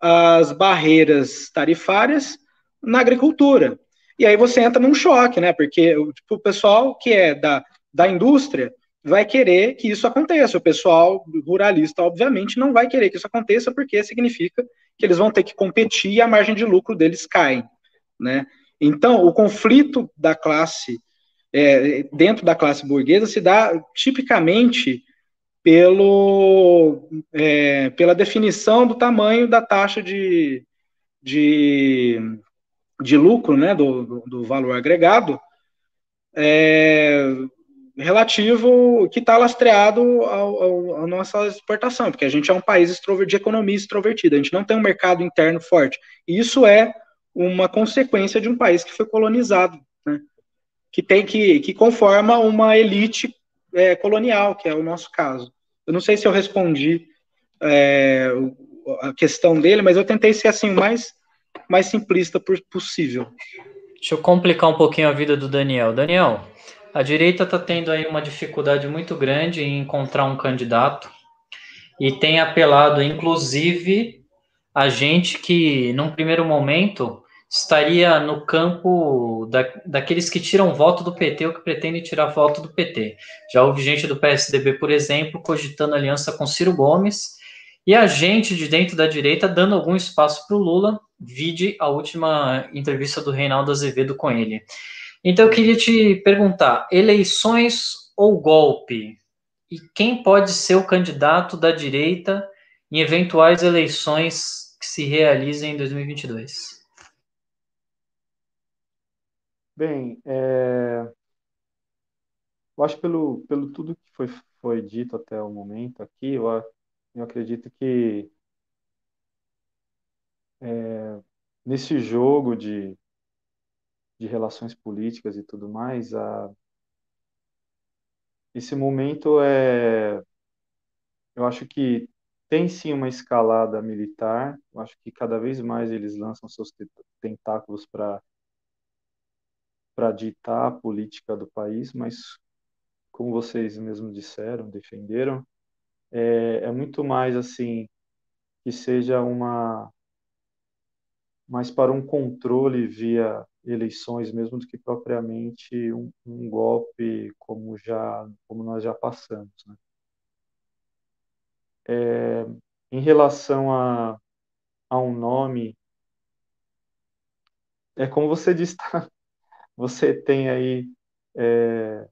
as barreiras tarifárias na agricultura. E aí você entra num choque, né? Porque tipo, o pessoal que é da, da indústria vai querer que isso aconteça. O pessoal ruralista, obviamente, não vai querer que isso aconteça, porque significa que eles vão ter que competir e a margem de lucro deles cai, né? Então, o conflito da classe, é, dentro da classe burguesa, se dá tipicamente pelo, é, pela definição do tamanho da taxa de, de, de lucro, né, do, do, valor agregado, é, relativo que está lastreado à nossa exportação, porque a gente é um país de economia extrovertida, a gente não tem um mercado interno forte. E isso é uma consequência de um país que foi colonizado, né, que tem que, que conforma uma elite é, colonial, que é o nosso caso. Eu não sei se eu respondi é, a questão dele, mas eu tentei ser assim o mais, mais simplista possível. Deixa eu complicar um pouquinho a vida do Daniel. Daniel, a direita está tendo aí uma dificuldade muito grande em encontrar um candidato e tem apelado, inclusive, a gente que, num primeiro momento, estaria no campo da, daqueles que tiram voto do PT ou que pretendem tirar voto do PT. Já houve gente do PSDB, por exemplo, cogitando aliança com Ciro Gomes, e a gente de dentro da direita dando algum espaço para o Lula, vide a última entrevista do Reinaldo Azevedo com ele. Então eu queria te perguntar: eleições ou golpe? E quem pode ser o candidato da direita em eventuais eleições que se realizem em 2022? Bem, é, eu acho pelo, pelo tudo que foi, foi dito até o momento aqui, eu, eu acredito que é, nesse jogo de, de relações políticas e tudo mais, a, esse momento é, eu acho que tem sim uma escalada militar. Eu acho que cada vez mais eles lançam seus tentáculos para para ditar a política do país, mas como vocês mesmos disseram, defenderam, é, é muito mais assim que seja uma mais para um controle via eleições mesmo do que propriamente um, um golpe como já como nós já passamos, né? É, em relação a, a um nome, é como você disse? Você tem aí é,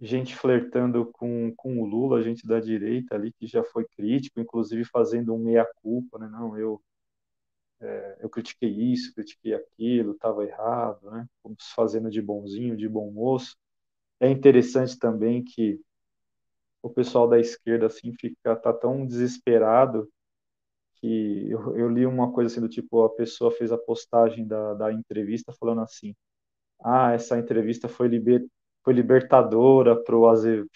gente flertando com, com o Lula, gente da direita ali que já foi crítico, inclusive fazendo um meia-culpa, né? Não, eu é, eu critiquei isso, critiquei aquilo, estava errado, né? Fazendo de bonzinho, de bom moço. É interessante também que o pessoal da esquerda assim fica tá tão desesperado que eu, eu, li uma coisa assim do tipo a pessoa fez a postagem da, da entrevista falando assim ah essa entrevista foi liber, foi libertadora pro,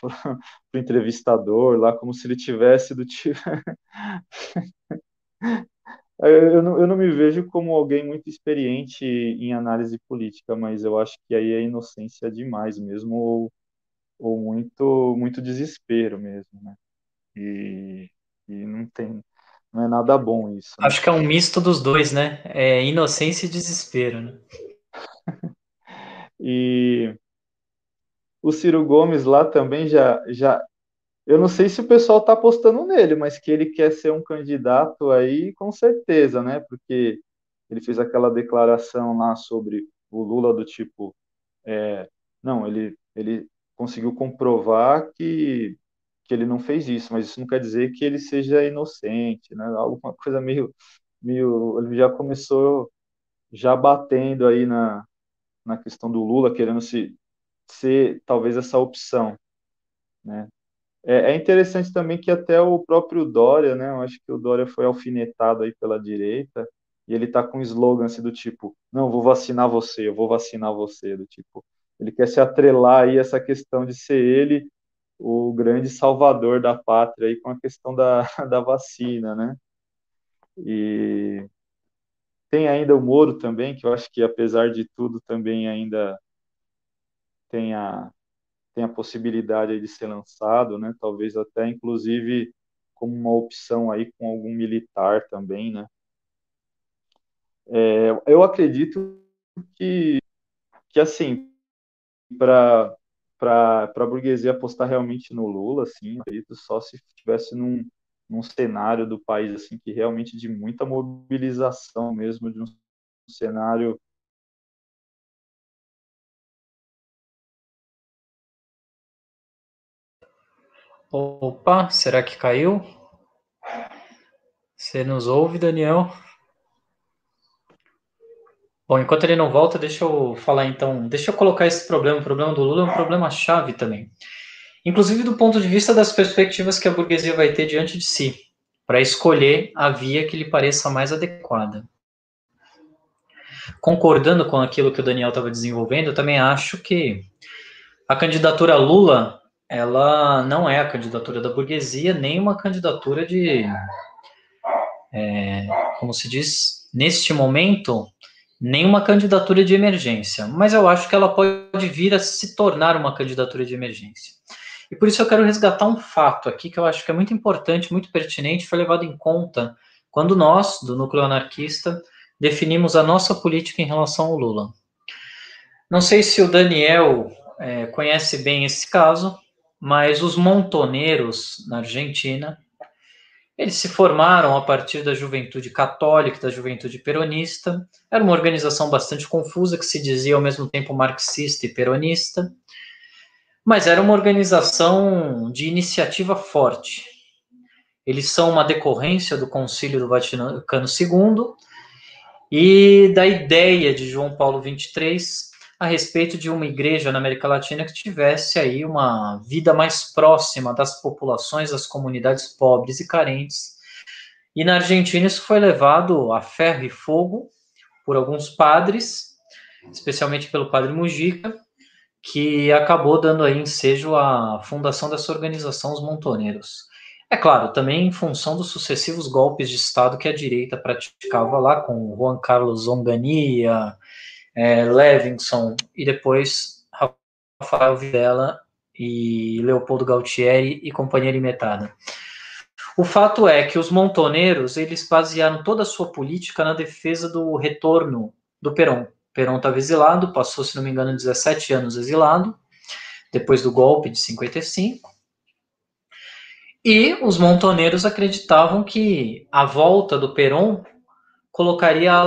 pro entrevistador lá como se ele tivesse do tipo eu não, eu não me vejo como alguém muito experiente em análise política mas eu acho que aí é inocência demais mesmo ou ou muito muito desespero mesmo, né? E, e não tem não é nada bom isso. Né? Acho que é um misto dos dois, né? É inocência e desespero, né? e o Ciro Gomes lá também já já eu não sei se o pessoal está apostando nele, mas que ele quer ser um candidato aí, com certeza, né? Porque ele fez aquela declaração lá sobre o Lula do tipo, é, não, ele, ele conseguiu comprovar que, que ele não fez isso, mas isso não quer dizer que ele seja inocente, né? Alguma coisa meio, meio ele já começou já batendo aí na, na questão do Lula, querendo se ser talvez essa opção, né? É, é interessante também que até o próprio Dória, né? Eu acho que o Dória foi alfinetado aí pela direita e ele tá com um slogan assim do tipo, não, vou vacinar você, eu vou vacinar você, do tipo, ele quer se atrelar aí essa questão de ser ele o grande salvador da pátria aí com a questão da, da vacina, né? E tem ainda o Moro também, que eu acho que apesar de tudo também ainda tem a, tem a possibilidade de ser lançado, né? Talvez até inclusive como uma opção aí com algum militar também, né? É, eu acredito que, que assim, para para a burguesia apostar realmente no Lula, assim, só se estivesse num, num cenário do país assim que realmente de muita mobilização mesmo, de um cenário Opa, será que caiu? Você nos ouve, Daniel? Bom, enquanto ele não volta, deixa eu falar então, deixa eu colocar esse problema, o problema do Lula é um problema chave também. Inclusive do ponto de vista das perspectivas que a burguesia vai ter diante de si, para escolher a via que lhe pareça mais adequada. Concordando com aquilo que o Daniel estava desenvolvendo, eu também acho que a candidatura Lula, ela não é a candidatura da burguesia, nem uma candidatura de, é, como se diz, neste momento, nenhuma candidatura de emergência, mas eu acho que ela pode vir a se tornar uma candidatura de emergência. E por isso eu quero resgatar um fato aqui que eu acho que é muito importante, muito pertinente, foi levado em conta quando nós, do núcleo anarquista, definimos a nossa política em relação ao Lula. Não sei se o Daniel é, conhece bem esse caso, mas os montoneiros na Argentina eles se formaram a partir da juventude católica, da juventude peronista. Era uma organização bastante confusa, que se dizia ao mesmo tempo marxista e peronista, mas era uma organização de iniciativa forte. Eles são uma decorrência do Concílio do Vaticano II e da ideia de João Paulo XXIII a respeito de uma igreja na América Latina que tivesse aí uma vida mais próxima das populações, das comunidades pobres e carentes, E na Argentina isso foi levado a ferro e fogo por alguns padres, especialmente pelo padre Mujica, que acabou dando aí ensejo à fundação dessa organização, os Montoneiros. É claro, também em função dos sucessivos golpes de Estado que a direita praticava lá, com Juan Carlos Onganía, é, Levinson e depois Rafael Videla e Leopoldo Galtieri e companhia limitada. O fato é que os montoneiros, eles basearam toda a sua política na defesa do retorno do Perón. Perón estava exilado, passou, se não me engano, 17 anos exilado, depois do golpe de 55. E os montoneiros acreditavam que a volta do Perón colocaria a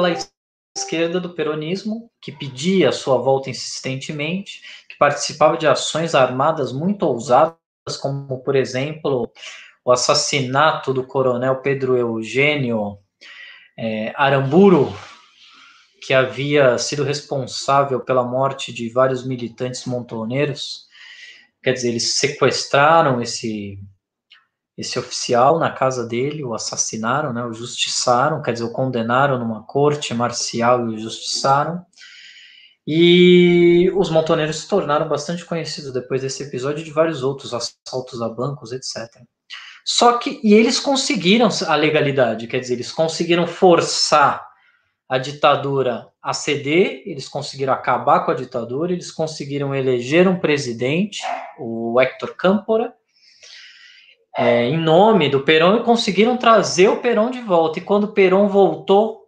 esquerda do peronismo, que pedia a sua volta insistentemente, que participava de ações armadas muito ousadas, como, por exemplo, o assassinato do coronel Pedro Eugênio é, que havia sido responsável pela morte de vários militantes montoneiros. Quer dizer, eles sequestraram esse esse oficial na casa dele, o assassinaram, né, o justiçaram, quer dizer, o condenaram numa corte marcial e o justiçaram. E os montoneiros se tornaram bastante conhecidos depois desse episódio de vários outros assaltos a bancos, etc. Só que, e eles conseguiram a legalidade, quer dizer, eles conseguiram forçar a ditadura a ceder, eles conseguiram acabar com a ditadura, eles conseguiram eleger um presidente, o Héctor Câmpora, é, em nome do Perón e conseguiram trazer o Perón de volta. E quando o Perón voltou,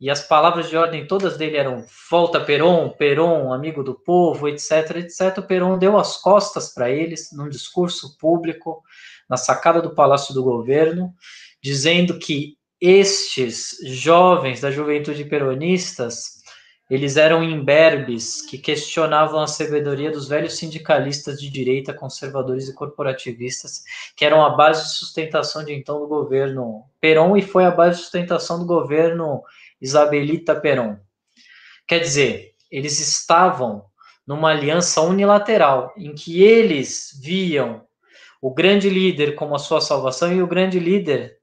e as palavras de ordem todas dele eram volta Perón, Perón, amigo do povo, etc, etc, o Perón deu as costas para eles num discurso público na sacada do Palácio do Governo, dizendo que estes jovens da juventude peronistas eles eram imberbes que questionavam a sabedoria dos velhos sindicalistas de direita, conservadores e corporativistas, que eram a base de sustentação de então do governo Perón e foi a base de sustentação do governo Isabelita Perón. Quer dizer, eles estavam numa aliança unilateral em que eles viam o grande líder como a sua salvação e o grande líder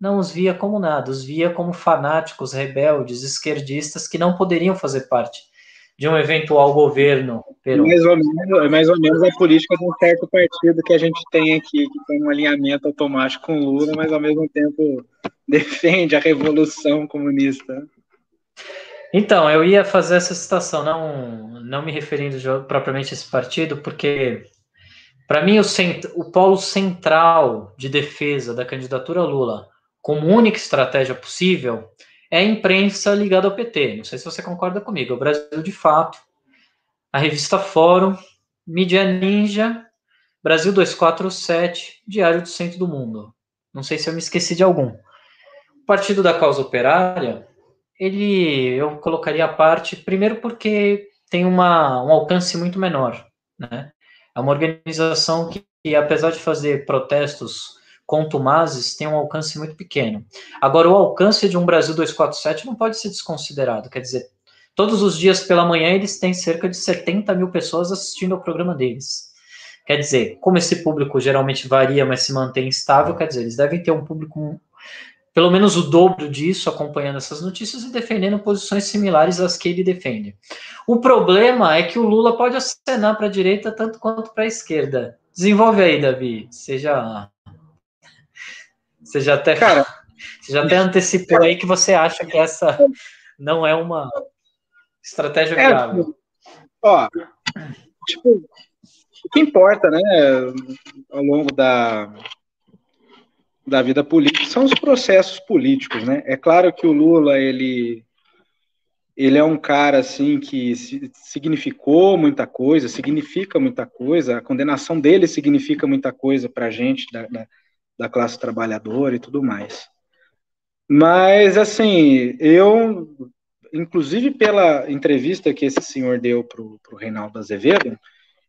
não os via como nada, os via como fanáticos, rebeldes, esquerdistas que não poderiam fazer parte de um eventual governo peru. Mais ou menos, mais ou menos a política de um certo partido que a gente tem aqui, que tem um alinhamento automático com Lula, mas ao mesmo tempo defende a revolução comunista. Então, eu ia fazer essa citação, não, não me referindo propriamente a esse partido, porque para mim o, cent, o polo central de defesa da candidatura Lula como única estratégia possível é a imprensa ligada ao PT. Não sei se você concorda comigo. O Brasil de Fato, a revista Fórum, Mídia Ninja, Brasil 247, Diário do Centro do Mundo. Não sei se eu me esqueci de algum. O Partido da Causa Operária, ele eu colocaria a parte, primeiro porque tem uma, um alcance muito menor. Né? É uma organização que, apesar de fazer protestos contumazes tem um alcance muito pequeno. Agora, o alcance de um Brasil 247 não pode ser desconsiderado. Quer dizer, todos os dias pela manhã eles têm cerca de 70 mil pessoas assistindo ao programa deles. Quer dizer, como esse público geralmente varia, mas se mantém estável, quer dizer, eles devem ter um público pelo menos o dobro disso acompanhando essas notícias e defendendo posições similares às que ele defende. O problema é que o Lula pode acenar para a direita tanto quanto para a esquerda. Desenvolve aí, Davi. Seja você já até, Cara, você já até antecipou aí que você acha que essa não é uma estratégia é, viável. Ó, tipo, o que importa, né, ao longo da, da vida política são os processos políticos, né? É claro que o Lula, ele ele é um cara assim que significou muita coisa, significa muita coisa, a condenação dele significa muita coisa para a gente da, da, da classe trabalhadora e tudo mais. Mas, assim, eu, inclusive pela entrevista que esse senhor deu para o Reinaldo Azevedo,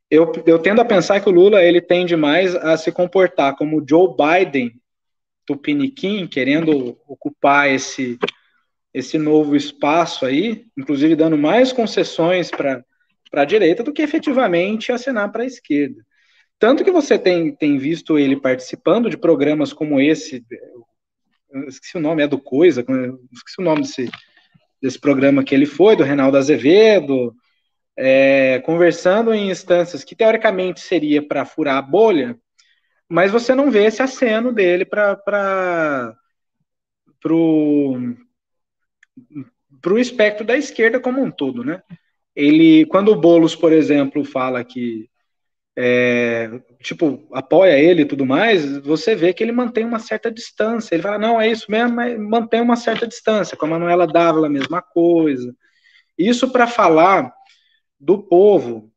eu, eu tendo a pensar que o Lula ele tende mais a se comportar como Joe Biden tupiniquim, querendo ocupar esse, esse novo espaço aí, inclusive dando mais concessões para a direita do que efetivamente assinar para a esquerda. Tanto que você tem, tem visto ele participando de programas como esse, esqueci o nome, é do Coisa, esqueci o nome desse, desse programa que ele foi, do Reinaldo Azevedo, é, conversando em instâncias que teoricamente seria para furar a bolha, mas você não vê esse aceno dele para o espectro da esquerda como um todo, né? Ele, quando o Boulos, por exemplo, fala que é, tipo, apoia ele e tudo mais, você vê que ele mantém uma certa distância. Ele fala, não, é isso mesmo, mas mantém uma certa distância. Com a Manuela Dávila, a mesma coisa. Isso para falar do povo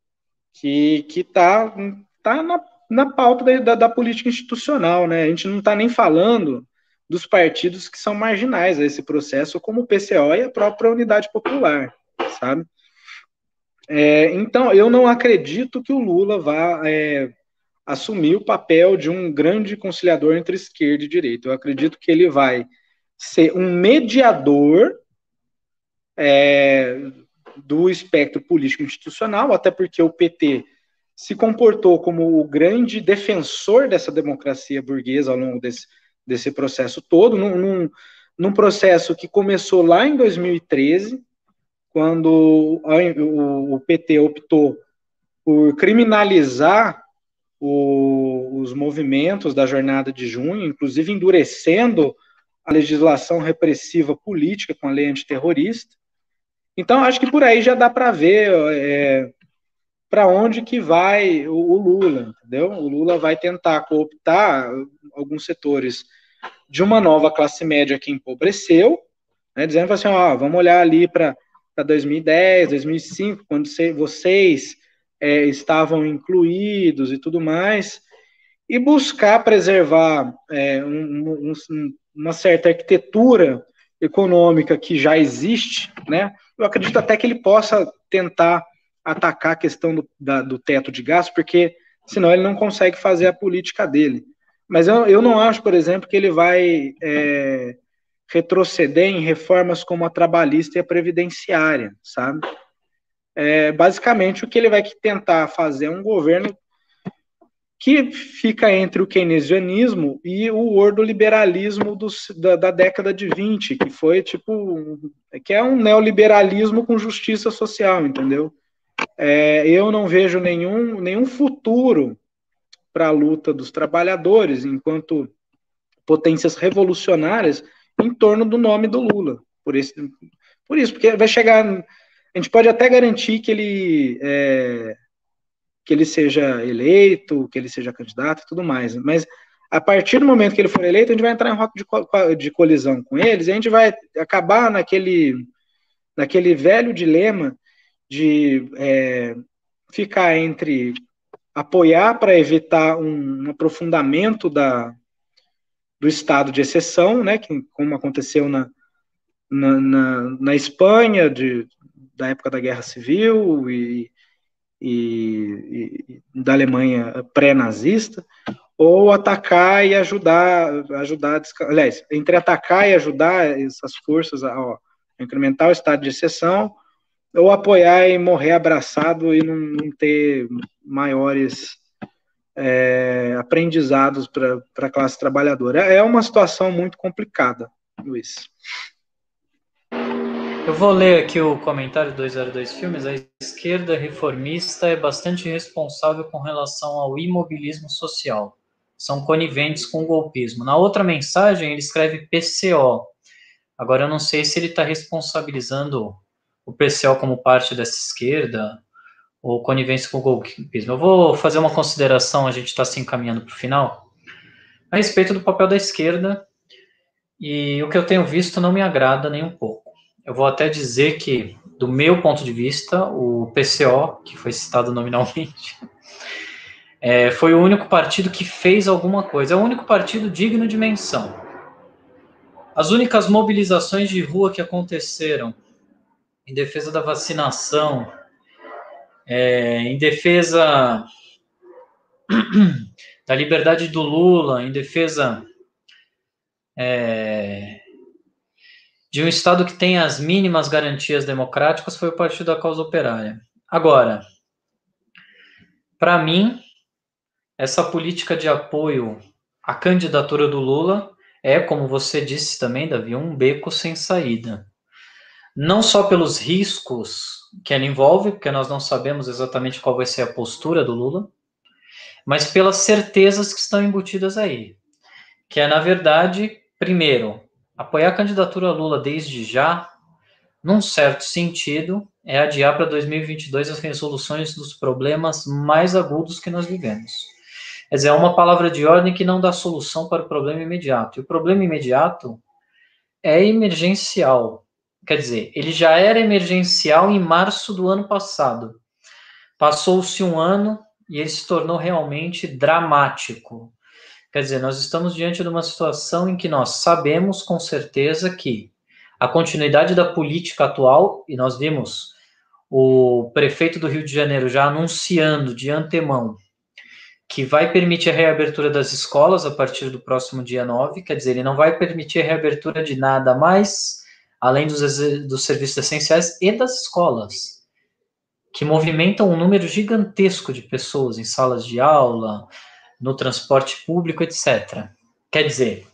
que está tá na, na pauta da, da, da, política institucional, né? A gente não está nem falando dos partidos que são marginais a esse processo, como o PCO e a própria Unidade Popular, sabe? É, então, eu não acredito que o Lula vá é, assumir o papel de um grande conciliador entre esquerda e direita. Eu acredito que ele vai ser um mediador é, do espectro político institucional, até porque o PT se comportou como o grande defensor dessa democracia burguesa ao longo desse, desse processo todo, num, num, num processo que começou lá em 2013, quando o, PT optou por criminalizar o, os movimentos da jornada de junho, inclusive endurecendo a legislação repressiva política com a lei antiterrorista. Então, acho que por aí já dá para ver é, para onde que vai o, o, Lula, entendeu? O Lula vai tentar cooptar alguns setores de uma nova classe média que empobreceu, né, dizendo assim, ó, vamos olhar ali para para 2010, 2005, quando vocês é, estavam incluídos e tudo mais, e buscar preservar é, um, um, uma certa arquitetura econômica que já existe, né? Eu acredito até que ele possa tentar atacar a questão do, da, do teto de gasto, porque senão ele não consegue fazer a política dele. Mas eu, eu não acho, por exemplo, que ele vai é, retroceder em reformas como a trabalhista e a previdenciária, sabe? É, basicamente, o que ele vai tentar fazer é um governo que fica entre o keynesianismo e o ordoliberalismo da, da, década de 20, que foi tipo, que é um neoliberalismo com justiça social, entendeu? É, eu não vejo nenhum, nenhum futuro para a luta dos trabalhadores enquanto potências revolucionárias em torno do nome do Lula. Por isso, por isso porque vai chegar. A gente pode até garantir que ele, é, que ele seja eleito, que ele seja candidato e tudo mais, mas a partir do momento que ele for eleito, a gente vai entrar em rota de, de colisão com eles, e a gente vai acabar naquele, naquele velho dilema de é, ficar entre apoiar para evitar um aprofundamento da, do estado de exceção, né, que, como aconteceu na, na, na, na Espanha, de, da época da Guerra Civil e, e, e da Alemanha pré-nazista, ou atacar e ajudar, ajudar, aliás, entre atacar e ajudar essas forças a, a incrementar o estado de exceção, ou apoiar e morrer abraçado e não, não ter maiores é, aprendizados para a classe trabalhadora. É uma situação muito complicada, Luiz. Eu vou ler aqui o comentário 202 Filmes. A esquerda reformista é bastante responsável com relação ao imobilismo social. São coniventes com o golpismo. Na outra mensagem, ele escreve PCO. Agora, eu não sei se ele está responsabilizando o PCO como parte dessa esquerda ou conivência com o golpismo. Eu vou fazer uma consideração, a gente está se encaminhando para o final, a respeito do papel da esquerda, e o que eu tenho visto não me agrada nem um pouco. Eu vou até dizer que, do meu ponto de vista, o PCO, que foi citado nominalmente, é, foi o único partido que fez alguma coisa, é o único partido digno de menção. As únicas mobilizações de rua que aconteceram em defesa da vacinação, é, em defesa da liberdade do Lula, em defesa é, de um Estado que tem as mínimas garantias democráticas, foi o Partido da Causa Operária. Agora, para mim, essa política de apoio à candidatura do Lula é, como você disse também, Davi, um beco sem saída. Não só pelos riscos que ela envolve, porque nós não sabemos exatamente qual vai ser a postura do Lula, mas pelas certezas que estão embutidas aí. Que é, na verdade, primeiro, apoiar a candidatura Lula desde já, num certo sentido, é adiar para 2022 as resoluções dos problemas mais agudos que nós vivemos. Quer dizer, é uma palavra de ordem que não dá solução para o problema imediato. E o problema imediato é emergencial. Quer dizer, ele já era emergencial em março do ano passado. Passou-se um ano e ele se tornou realmente dramático. Quer dizer, nós estamos diante de uma situação em que nós sabemos com certeza que a continuidade da política atual, e nós vimos o prefeito do Rio de Janeiro já anunciando de antemão que vai permitir a reabertura das escolas a partir do próximo dia 9, quer dizer, ele não vai permitir a reabertura de nada mais, além dos, dos serviços essenciais e das escolas que movimentam um número gigantesco de pessoas em salas de aula, no transporte público, etc. Quer dizer,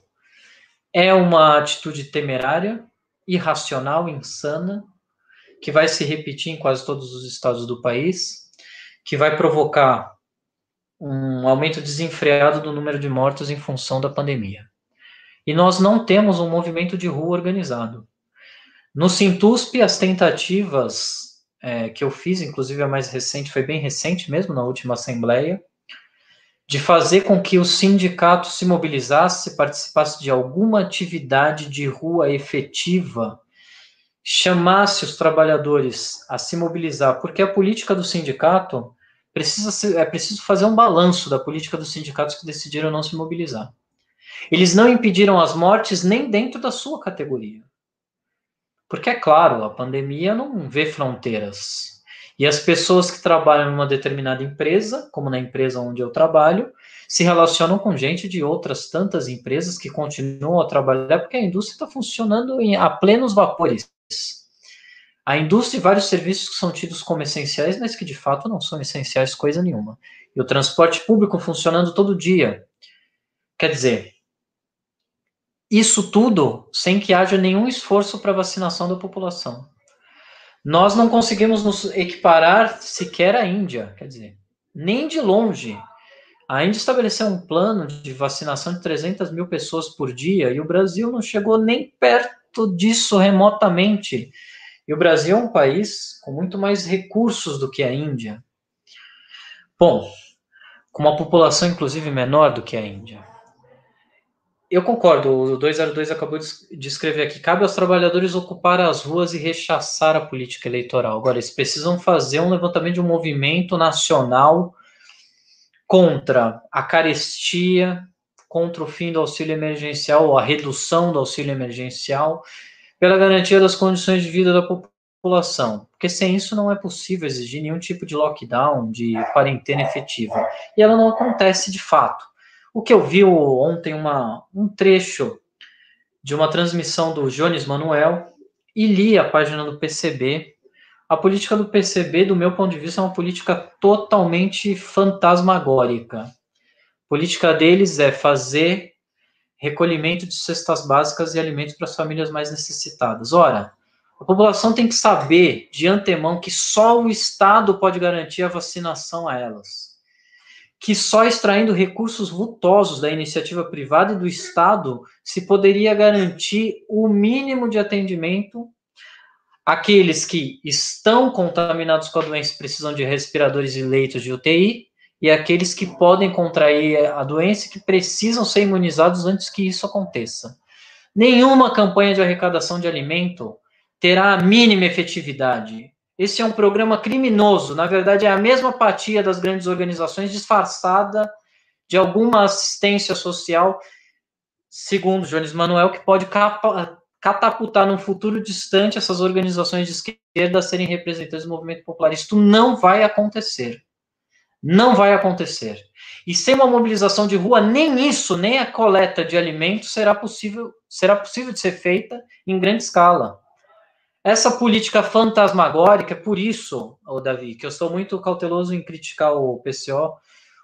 é uma atitude temerária, irracional, insana, que vai se repetir em quase todos os estados do país, que vai provocar um aumento desenfreado do número de mortos em função da pandemia. E nós não temos um movimento de rua organizado. No Sintusp, as tentativas é, que eu fiz, inclusive a mais recente, foi bem recente mesmo, na última assembleia, de fazer com que o sindicato se mobilizasse, participasse de alguma atividade de rua efetiva, chamasse os trabalhadores a se mobilizar, porque a política do sindicato precisa ser, é preciso fazer um balanço da política dos sindicatos que decidiram não se mobilizar. Eles não impediram as mortes nem dentro da sua categoria. Porque, é claro, a pandemia não vê fronteiras. E as pessoas que trabalham numa determinada empresa, como na empresa onde eu trabalho, se relacionam com gente de outras tantas empresas que continuam a trabalhar, porque a indústria está funcionando em, a plenos vapores. A indústria e vários serviços que são tidos como essenciais, mas que de fato não são essenciais coisa nenhuma. E o transporte público funcionando todo dia. Quer dizer, isso tudo sem que haja nenhum esforço para vacinação da população. Nós não conseguimos nos equiparar sequer à Índia, quer dizer, nem de longe. A Índia estabeleceu um plano de vacinação de 300 mil pessoas por dia e o Brasil não chegou nem perto disso remotamente. E o Brasil é um país com muito mais recursos do que a Índia. Bom, com uma população inclusive menor do que a Índia. Eu concordo, o 202 acabou de escrever aqui. Cabe aos trabalhadores ocupar as ruas e rechaçar a política eleitoral. Agora, eles precisam fazer um levantamento de um movimento nacional contra a carestia, contra o fim do auxílio emergencial, ou a redução do auxílio emergencial, pela garantia das condições de vida da população. Porque sem isso não é possível exigir nenhum tipo de lockdown, de quarentena efetiva. E ela não acontece de fato. O que eu vi ontem, uma, um trecho de uma transmissão do Jones Manuel e li a página do PCB. A política do PCB, do meu ponto de vista, é uma política totalmente fantasmagórica. A política deles é fazer recolhimento de cestas básicas e alimentos para as famílias mais necessitadas. Ora, a população tem que saber de antemão que só o Estado pode garantir a vacinação a elas que só extraindo recursos vultosos da iniciativa privada e do Estado se poderia garantir o mínimo de atendimento àqueles que estão contaminados com a doença e precisam de respiradores e leitos de UTI e aqueles que podem contrair a doença e que precisam ser imunizados antes que isso aconteça. Nenhuma campanha de arrecadação de alimento terá a mínima efetividade esse é um programa criminoso. Na verdade, é a mesma apatia das grandes organizações disfarçada de alguma assistência social, segundo Jones Manuel, que pode catapultar num futuro distante essas organizações de esquerda serem representantes do movimento popular. Isto não vai acontecer. Não vai acontecer. E sem uma mobilização de rua, nem isso, nem a coleta de alimentos será possível, será possível de ser feita em grande escala. Essa política fantasmagórica, por isso, Davi, que eu sou muito cauteloso em criticar o PCO,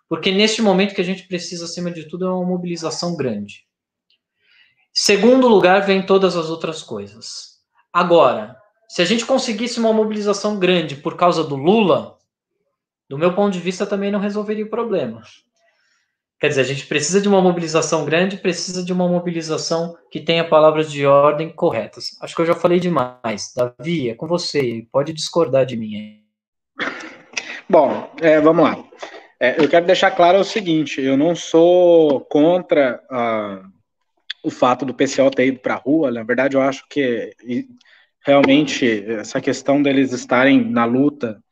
porque neste momento que a gente precisa, acima de tudo, é uma mobilização grande. Segundo lugar vem todas as outras coisas. Agora, se a gente conseguisse uma mobilização grande por causa do Lula, do meu ponto de vista também não resolveria o problema. Quer dizer, a gente precisa de uma mobilização grande, precisa de uma mobilização que tenha palavras de ordem corretas. Acho que eu já falei demais. Davi, é com você. Pode discordar de mim. Bom, é, vamos lá. É, eu quero deixar claro o seguinte: eu não sou contra uh, o fato do PCO ter ido para a rua. Na verdade, eu acho que realmente essa questão deles estarem na luta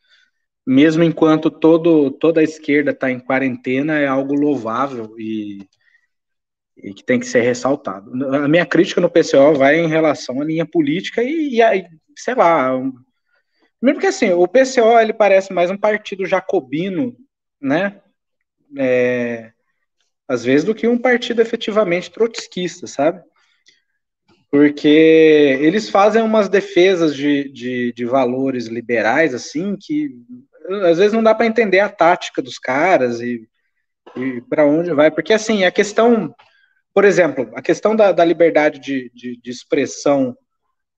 mesmo enquanto todo, toda a esquerda está em quarentena, é algo louvável e, e, que tem que ser ressaltado. A minha crítica no PCO vai em relação à linha política e, e sei lá, mesmo que assim, o PCO ele parece mais um partido jacobino, né? É, às vezes do que um partido efetivamente trotskista, sabe? Porque eles fazem umas defesas de, de, de valores liberais, assim, que às vezes não dá para entender a tática dos caras e, e para onde vai, porque assim, a questão, por exemplo, a questão da, da liberdade de, de, de expressão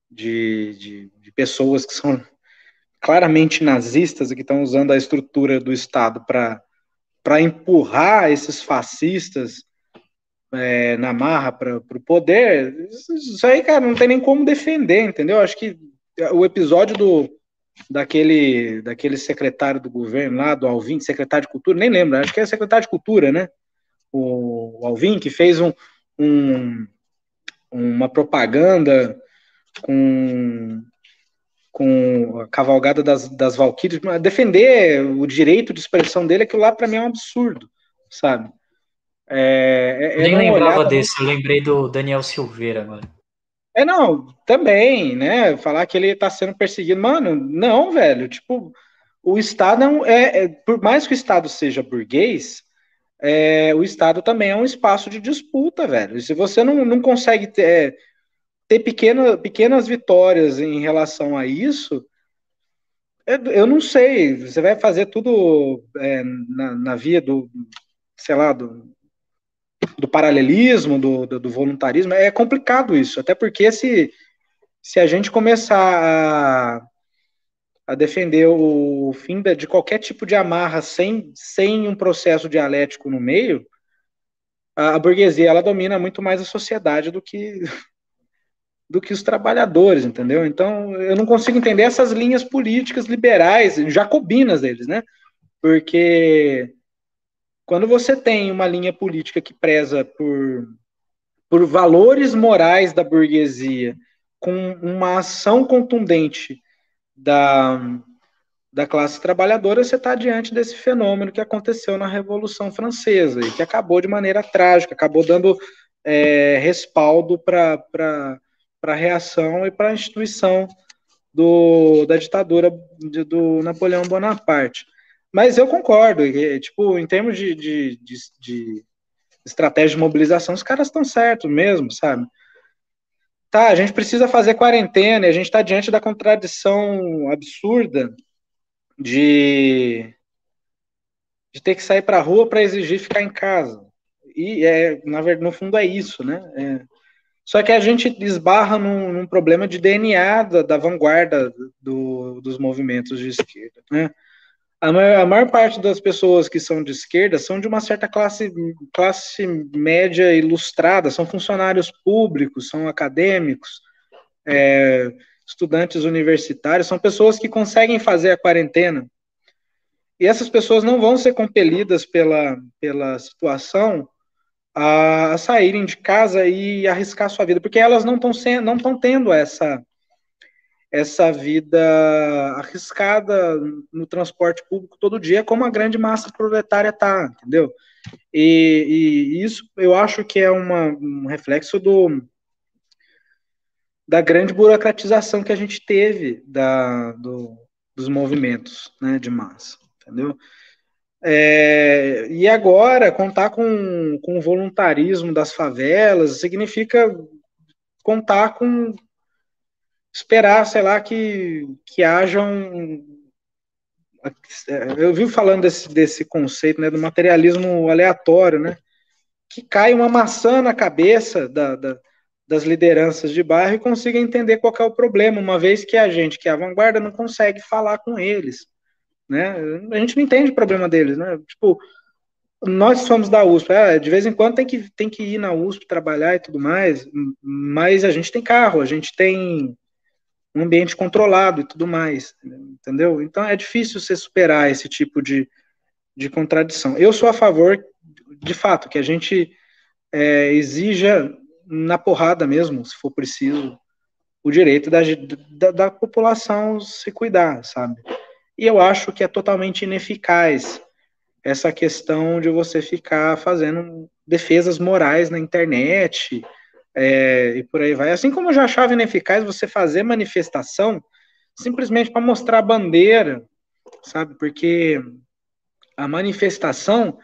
de, de, de, pessoas que são claramente nazistas e que estão usando a estrutura do Estado para empurrar esses fascistas é, na marra para o poder, isso aí, cara, não tem nem como defender, entendeu? Acho que o episódio do, daquele, daquele secretário do governo lá, do Alvin, secretário de Cultura, nem lembro, acho que é secretário de Cultura, né? O, o Alvin, que fez um, um, uma propaganda com, com a cavalgada das, das Valquírias, defender o direito de expressão dele, aquilo lá para mim é um absurdo, sabe? É, é, Nem lembrava desse, eu lembrei do Daniel Silveira agora. É, não, também, né? Falar que ele tá sendo perseguido. Mano, não, velho. Tipo, o Estado é, é por mais que o Estado seja burguês, é, o Estado também é um espaço de disputa, velho. E se você não, não consegue ter, é, ter pequena, pequenas vitórias em relação a isso, eu, eu não sei. Você vai fazer tudo é, na, na via do, sei lá, do, do paralelismo, do, do, do, voluntarismo, é complicado isso, até porque se, se a gente começar a, a defender o fim de, de qualquer tipo de amarra sem, sem um processo dialético no meio, a, a burguesia ela domina muito mais a sociedade do que do que os trabalhadores, entendeu? Então, eu não consigo entender essas linhas políticas liberais, jacobinas deles, né? Porque quando você tem uma linha política que preza por, por valores morais da burguesia, com uma ação contundente da, da classe trabalhadora, você está diante desse fenômeno que aconteceu na Revolução Francesa e que acabou de maneira trágica, acabou dando é, respaldo para a reação e para a instituição do, da ditadura de, do Napoleão Bonaparte. Mas eu concordo, tipo, em termos de, de, de, de estratégia de mobilização, os caras estão certos mesmo, sabe? Tá, a gente precisa fazer quarentena e a gente está diante da contradição absurda de, de ter que sair para a rua para exigir ficar em casa. E, é, na verdade, no fundo é isso, né? É, só que a gente esbarra num, num problema de DNA da, da vanguarda do, dos movimentos de esquerda, né? A maior, a maior, parte das pessoas que são de esquerda são de uma certa classe, classe média ilustrada, são funcionários públicos, são acadêmicos, é, estudantes universitários, são pessoas que conseguem fazer a quarentena. E essas pessoas não vão ser compelidas pela, pela situação a, a saírem de casa e arriscar sua vida, porque elas não estão não tendo essa essa vida arriscada no transporte público todo dia, como a grande massa proletária está, entendeu? E, e, isso eu acho que é uma, um reflexo do, da grande burocratização que a gente teve da, do, dos movimentos né, de massa, entendeu? É, e agora, contar com, com o voluntarismo das favelas significa contar com esperar, sei lá, que, que haja um. Eu vi falando desse, desse conceito né, do materialismo aleatório, né? Que cai uma maçã na cabeça da, da, das lideranças de bairro e consiga entender qual é o problema, uma vez que a gente, que é a vanguarda, não consegue falar com eles, né? A gente não entende o problema deles, né? Tipo, nós somos da USP, é, de vez em quando tem que, tem que ir na USP trabalhar e tudo mais, mas a gente tem carro, a gente tem um ambiente controlado e tudo mais, entendeu? Então é difícil você superar esse tipo de, de contradição. Eu sou a favor, de fato, que a gente é, exija na porrada mesmo, se for preciso, o direito da, da, da população se cuidar, sabe? E eu acho que é totalmente ineficaz essa questão de você ficar fazendo defesas morais na internet é, e por aí vai. Assim como eu já achava ineficaz você fazer manifestação simplesmente para mostrar a bandeira, sabe? Porque a manifestação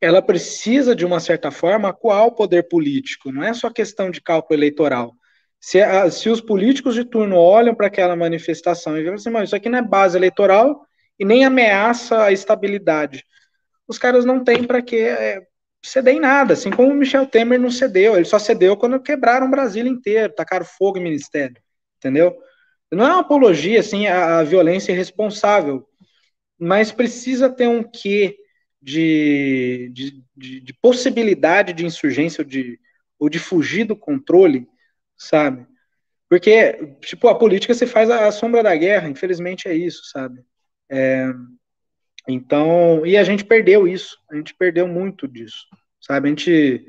ela precisa, de uma certa forma, acuar o poder político, não é só questão de cálculo eleitoral. Se, se os políticos de turno olham para aquela manifestação e veem assim, mas isso aqui não é base eleitoral e nem ameaça a estabilidade, os caras não têm para que é, ceder em nada, assim como o Michel Temer não cedeu, ele só cedeu quando quebraram o Brasil inteiro, tacaram fogo em ministério, entendeu? Não é uma apologia, assim, à, à violência irresponsável, mas precisa ter um quê de, de, de, de possibilidade de insurgência ou de, ou de fugir do controle, sabe? Porque, tipo, a política se faz à sombra da guerra, infelizmente é isso, sabe? É, então, e a gente perdeu isso, a gente perdeu muito disso, sabe? A gente,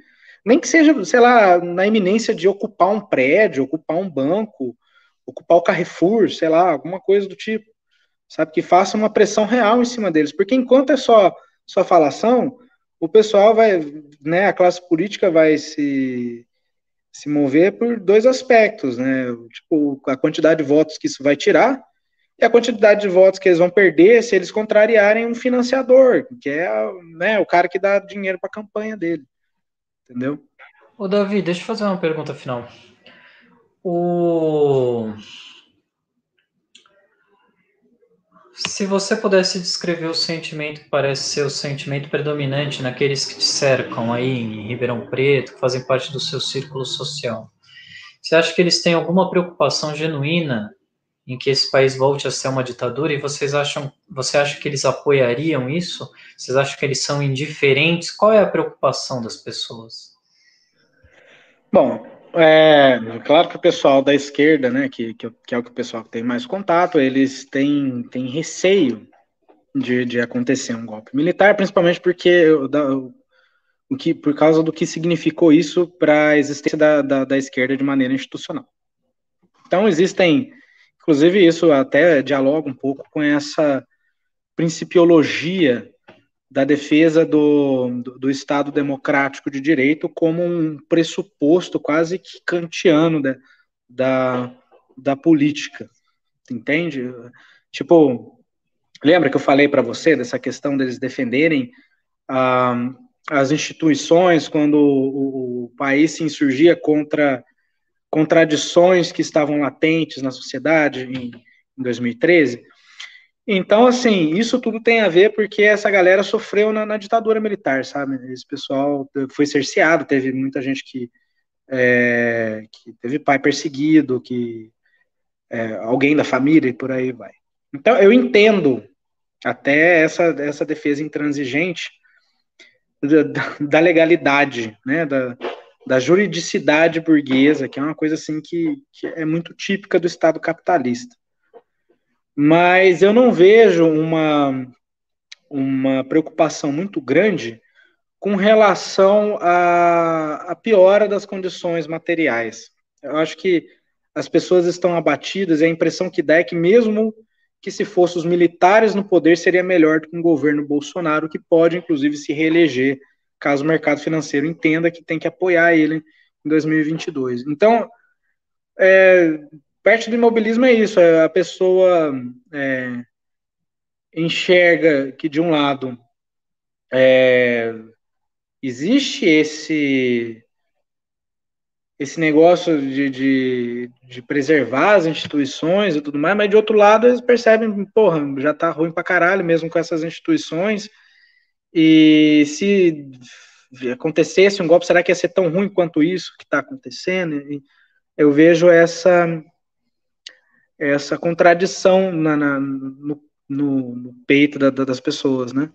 nem que seja, sei lá, na iminência de ocupar um prédio, ocupar um banco, ocupar o Carrefour, sei lá, alguma coisa do tipo, sabe? Que faça uma pressão real em cima deles, porque enquanto é só sua falação, o pessoal vai, né, a classe política vai se, se mover por dois aspectos, né, tipo, a quantidade de votos que isso vai tirar e a quantidade de votos que eles vão perder se eles contrariarem um financiador, que é, né, o cara que dá dinheiro para a campanha dele, entendeu? Ô, Davi, deixa eu fazer uma pergunta final. O... Se você pudesse descrever o sentimento que parece ser o sentimento predominante naqueles que te cercam aí em Ribeirão Preto, que fazem parte do seu círculo social, você acha que eles têm alguma preocupação genuína em que esse país volte a ser uma ditadura e vocês acham, você acha que eles apoiariam isso? Vocês acham que eles são indiferentes? Qual é a preocupação das pessoas? Bom, é, claro que o pessoal da esquerda, né, que, que, que, é o que o pessoal tem mais contato, eles têm, têm receio de, de acontecer um golpe militar, principalmente porque o que, por causa do que significou isso para a existência da, da, da esquerda de maneira institucional. Então, existem, inclusive, isso até dialoga um pouco com essa principiologia da defesa do, do, do, Estado democrático de direito como um pressuposto quase que kantiano da, da, da política, entende? Tipo, lembra que eu falei para você dessa questão deles defenderem ah, as instituições quando o, o país se insurgia contra contradições que estavam latentes na sociedade em, em 2013? Então, assim, isso tudo tem a ver porque essa galera sofreu na, na ditadura militar, sabe? Esse pessoal foi cerceado, teve muita gente que, é, que teve pai perseguido, que é, alguém da família e por aí vai. Então, eu entendo até essa, essa defesa intransigente da, da legalidade, né? Da, da juridicidade burguesa, que é uma coisa assim que, que é muito típica do Estado capitalista mas eu não vejo uma, uma preocupação muito grande com relação à, à piora das condições materiais. Eu acho que as pessoas estão abatidas e a impressão que dá é que mesmo que se fosse os militares no poder seria melhor do que um governo Bolsonaro que pode inclusive se reeleger caso o mercado financeiro entenda que tem que apoiar ele em 2022. Então, é, parte do imobilismo é isso, é a pessoa é, enxerga que de um lado é, existe esse esse negócio de, de, de, preservar as instituições e tudo mais, mas de outro lado eles percebem, porra, já tá ruim pra caralho mesmo com essas instituições, e se acontecesse um golpe, será que ia ser tão ruim quanto isso que está acontecendo? E eu vejo essa essa contradição na, na no, no, no, peito da, das pessoas, né?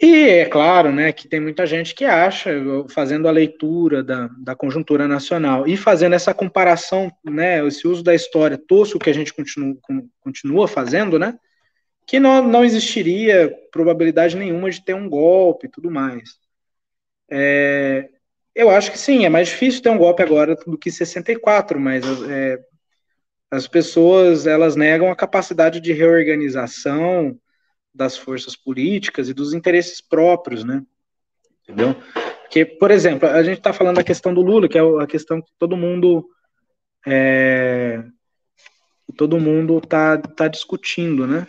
E é claro, né, que tem muita gente que acha, fazendo a leitura da, da conjuntura nacional e fazendo essa comparação, né, esse uso da história tosco que a gente continua, continua fazendo, né, que não, não existiria probabilidade nenhuma de ter um golpe e tudo mais. É, eu acho que sim, é mais difícil ter um golpe agora do que 64, mas é, as pessoas elas negam a capacidade de reorganização das forças políticas e dos interesses próprios, né? Entendeu? Que, por exemplo, a gente está falando da questão do Lula, que é a questão que todo mundo é, todo mundo está tá discutindo, né?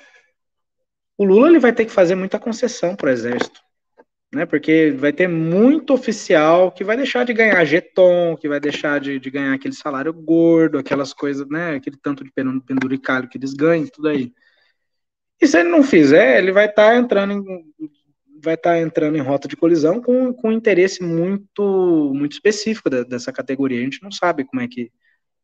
O Lula ele vai ter que fazer muita concessão para o exército, né? Porque vai ter muito oficial que vai deixar de ganhar jeton, que vai deixar de, de ganhar aquele salário gordo, aquelas coisas, né? Aquele tanto de penduricalho que eles ganham, tudo aí. E se ele não fizer, ele vai estar tá entrando em vai estar tá entrando em rota de colisão com, com um interesse muito muito específico da, dessa categoria. A gente não sabe como é que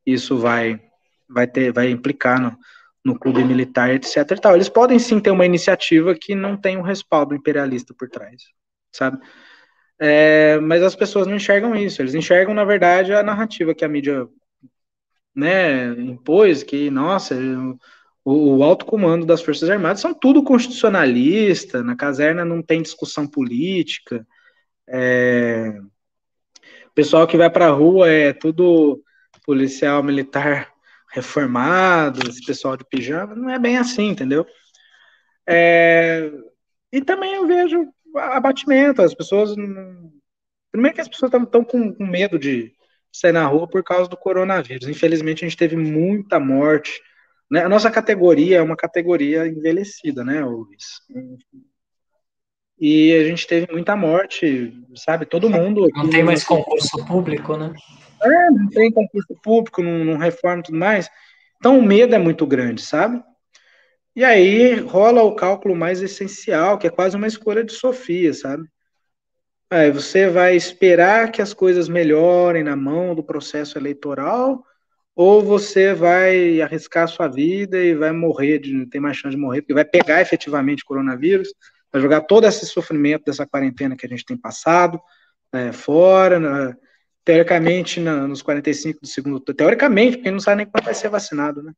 isso vai vai ter vai implicar no, no clube militar, etc. Tal. Eles podem sim ter uma iniciativa que não tem um respaldo imperialista por trás, sabe? É, mas as pessoas não enxergam isso. Eles enxergam, na verdade, a narrativa que a mídia né, impôs, que, nossa, o, o alto comando das Forças Armadas são tudo constitucionalista, na caserna não tem discussão política, é, o pessoal que vai para a rua é tudo policial militar reformado, esse pessoal de pijama, não é bem assim, entendeu? É, e também eu vejo abatimento, as pessoas. Primeiro que as pessoas estão com, com medo de sair na rua por causa do coronavírus. Infelizmente, a gente teve muita morte. Né? A nossa categoria é uma categoria envelhecida, né, Luiz? E a gente teve muita morte, sabe? Todo mundo. Não tem mais concurso público, né? É, não tem concurso público, não, não reforma e tudo mais. Então o medo é muito grande, sabe? E aí rola o cálculo mais essencial, que é quase uma escolha de Sofia, sabe? Aí você vai esperar que as coisas melhorem na mão do processo eleitoral, ou você vai arriscar a sua vida e vai morrer, de, tem mais chance de morrer, porque vai pegar efetivamente coronavírus, vai jogar todo esse sofrimento dessa quarentena que a gente tem passado é, fora, na, teoricamente, na, nos 45 do segundo teoricamente, porque não sabe nem quando vai ser vacinado, né?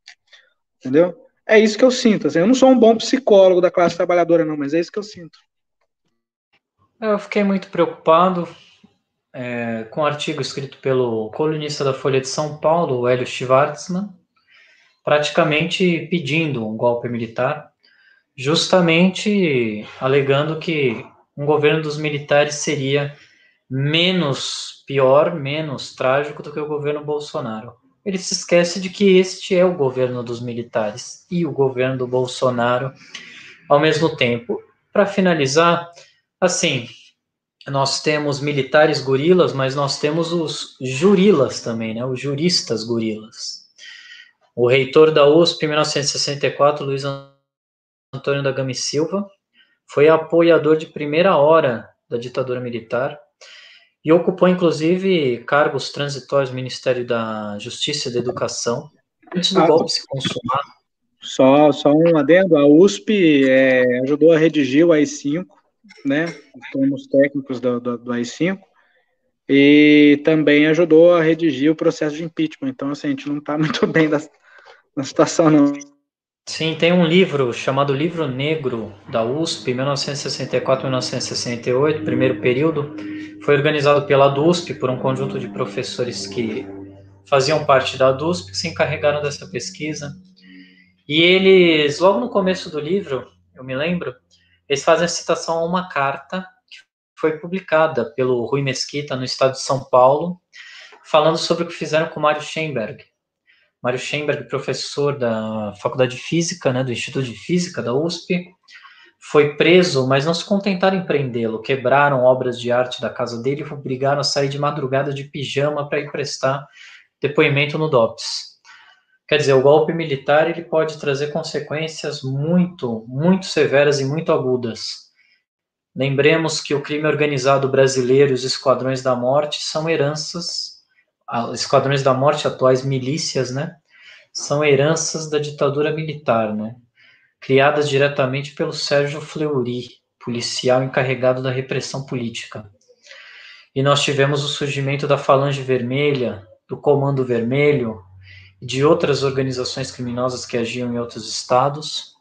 Entendeu? É isso que eu sinto. Assim, eu não sou um bom psicólogo da classe trabalhadora, não, mas é isso que eu sinto. Eu fiquei muito preocupado é, com um artigo escrito pelo colunista da Folha de São Paulo, Hélio Schwartzman, praticamente pedindo um golpe militar, justamente alegando que um governo dos militares seria menos pior, menos trágico do que o governo Bolsonaro. Ele se esquece de que este é o governo dos militares e o governo do Bolsonaro ao mesmo tempo. Para finalizar, assim, nós temos militares gorilas, mas nós temos os jurilas também, né? Os juristas gorilas. O reitor da USP em 1964, Luiz Antônio da Gama e Silva, foi apoiador de primeira hora da ditadura militar e ocupou, inclusive, cargos transitórios no Ministério da Justiça e da Educação, antes do ah, golpe se consumar. Só, só um adendo, a USP é, ajudou a redigir o AI-5, né, os técnicos do, do, do AI-5, e também ajudou a redigir o processo de impeachment, então, assim, a gente não está muito bem da, da situação, não. Sim, tem um livro chamado Livro Negro da USP, 1964-1968, primeiro período. Foi organizado pela DUSP por um conjunto de professores que faziam parte da DUSP, que se encarregaram dessa pesquisa. E eles, logo no começo do livro, eu me lembro, eles fazem a citação a uma carta que foi publicada pelo Rui Mesquita no estado de São Paulo, falando sobre o que fizeram com Mário Schemberg. Mário Schemberg, professor da Faculdade de Física, né, do Instituto de Física da USP, foi preso, mas não se contentaram em prendê-lo. Quebraram obras de arte da casa dele e obrigaram a sair de madrugada de pijama para ir prestar depoimento no DOPS. Quer dizer, o golpe militar ele pode trazer consequências muito, muito severas e muito agudas. Lembremos que o crime organizado brasileiro e os esquadrões da morte são heranças, esquadrões da morte, atuais milícias, né? São heranças da ditadura militar, né? Criadas diretamente pelo Sérgio Fleury, policial encarregado da repressão política. E nós tivemos o surgimento da Falange Vermelha, do Comando Vermelho, de outras organizações criminosas que agiam em outros estados,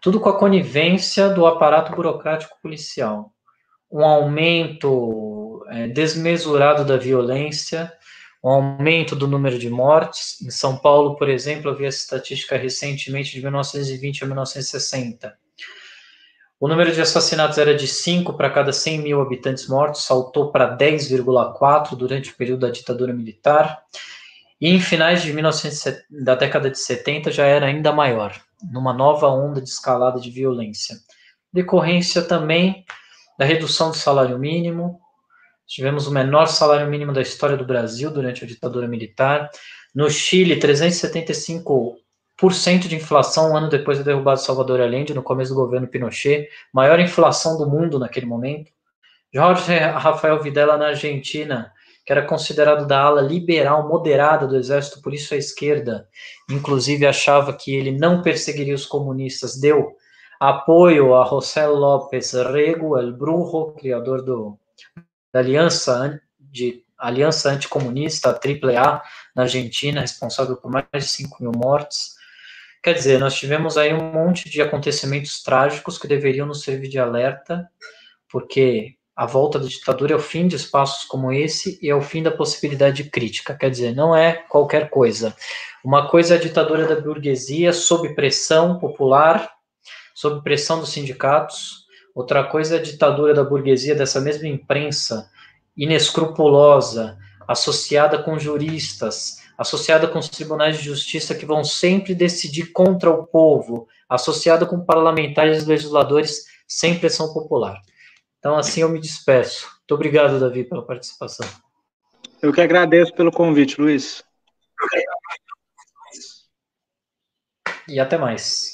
tudo com a conivência do aparato burocrático policial. Um aumento é, desmesurado da violência, um aumento do número de mortes. Em São Paulo, por exemplo, havia essa estatística recentemente de 1920 a 1960. O número de assassinatos era de 5 para cada 100 mil habitantes mortos, saltou para 10,4 durante o período da ditadura militar. E em finais de 1970, da década de 70 já era ainda maior, numa nova onda de escalada de violência. Decorrência também da redução do salário mínimo. Tivemos o menor salário mínimo da história do Brasil durante a ditadura militar. No Chile, 375% de inflação um ano depois da derrubada de Salvador Allende, no começo do governo Pinochet, maior inflação do mundo naquele momento. Jorge Rafael Videla na Argentina, que era considerado da ala liberal moderada do exército, por isso a esquerda, inclusive, achava que ele não perseguiria os comunistas, deu apoio a José López Rego, el Brujo, criador do, da Aliança, de, Aliança Anticomunista, AAA, na Argentina, responsável por mais de 5 mil mortes. Quer dizer, nós tivemos aí um monte de acontecimentos trágicos que deveriam nos servir de alerta, porque a volta da ditadura é o fim de espaços como esse e é o fim da possibilidade de crítica. Quer dizer, não é qualquer coisa. Uma coisa é a ditadura da burguesia sob pressão popular, sob pressão dos sindicatos. Outra coisa é a ditadura da burguesia dessa mesma imprensa inescrupulosa, associada com juristas, associada com os tribunais de justiça que vão sempre decidir contra o povo, associada com parlamentares e legisladores sem pressão popular. Então, assim eu me despeço. Muito obrigado, Davi, pela participação. Eu que agradeço pelo convite, Luiz. E até mais.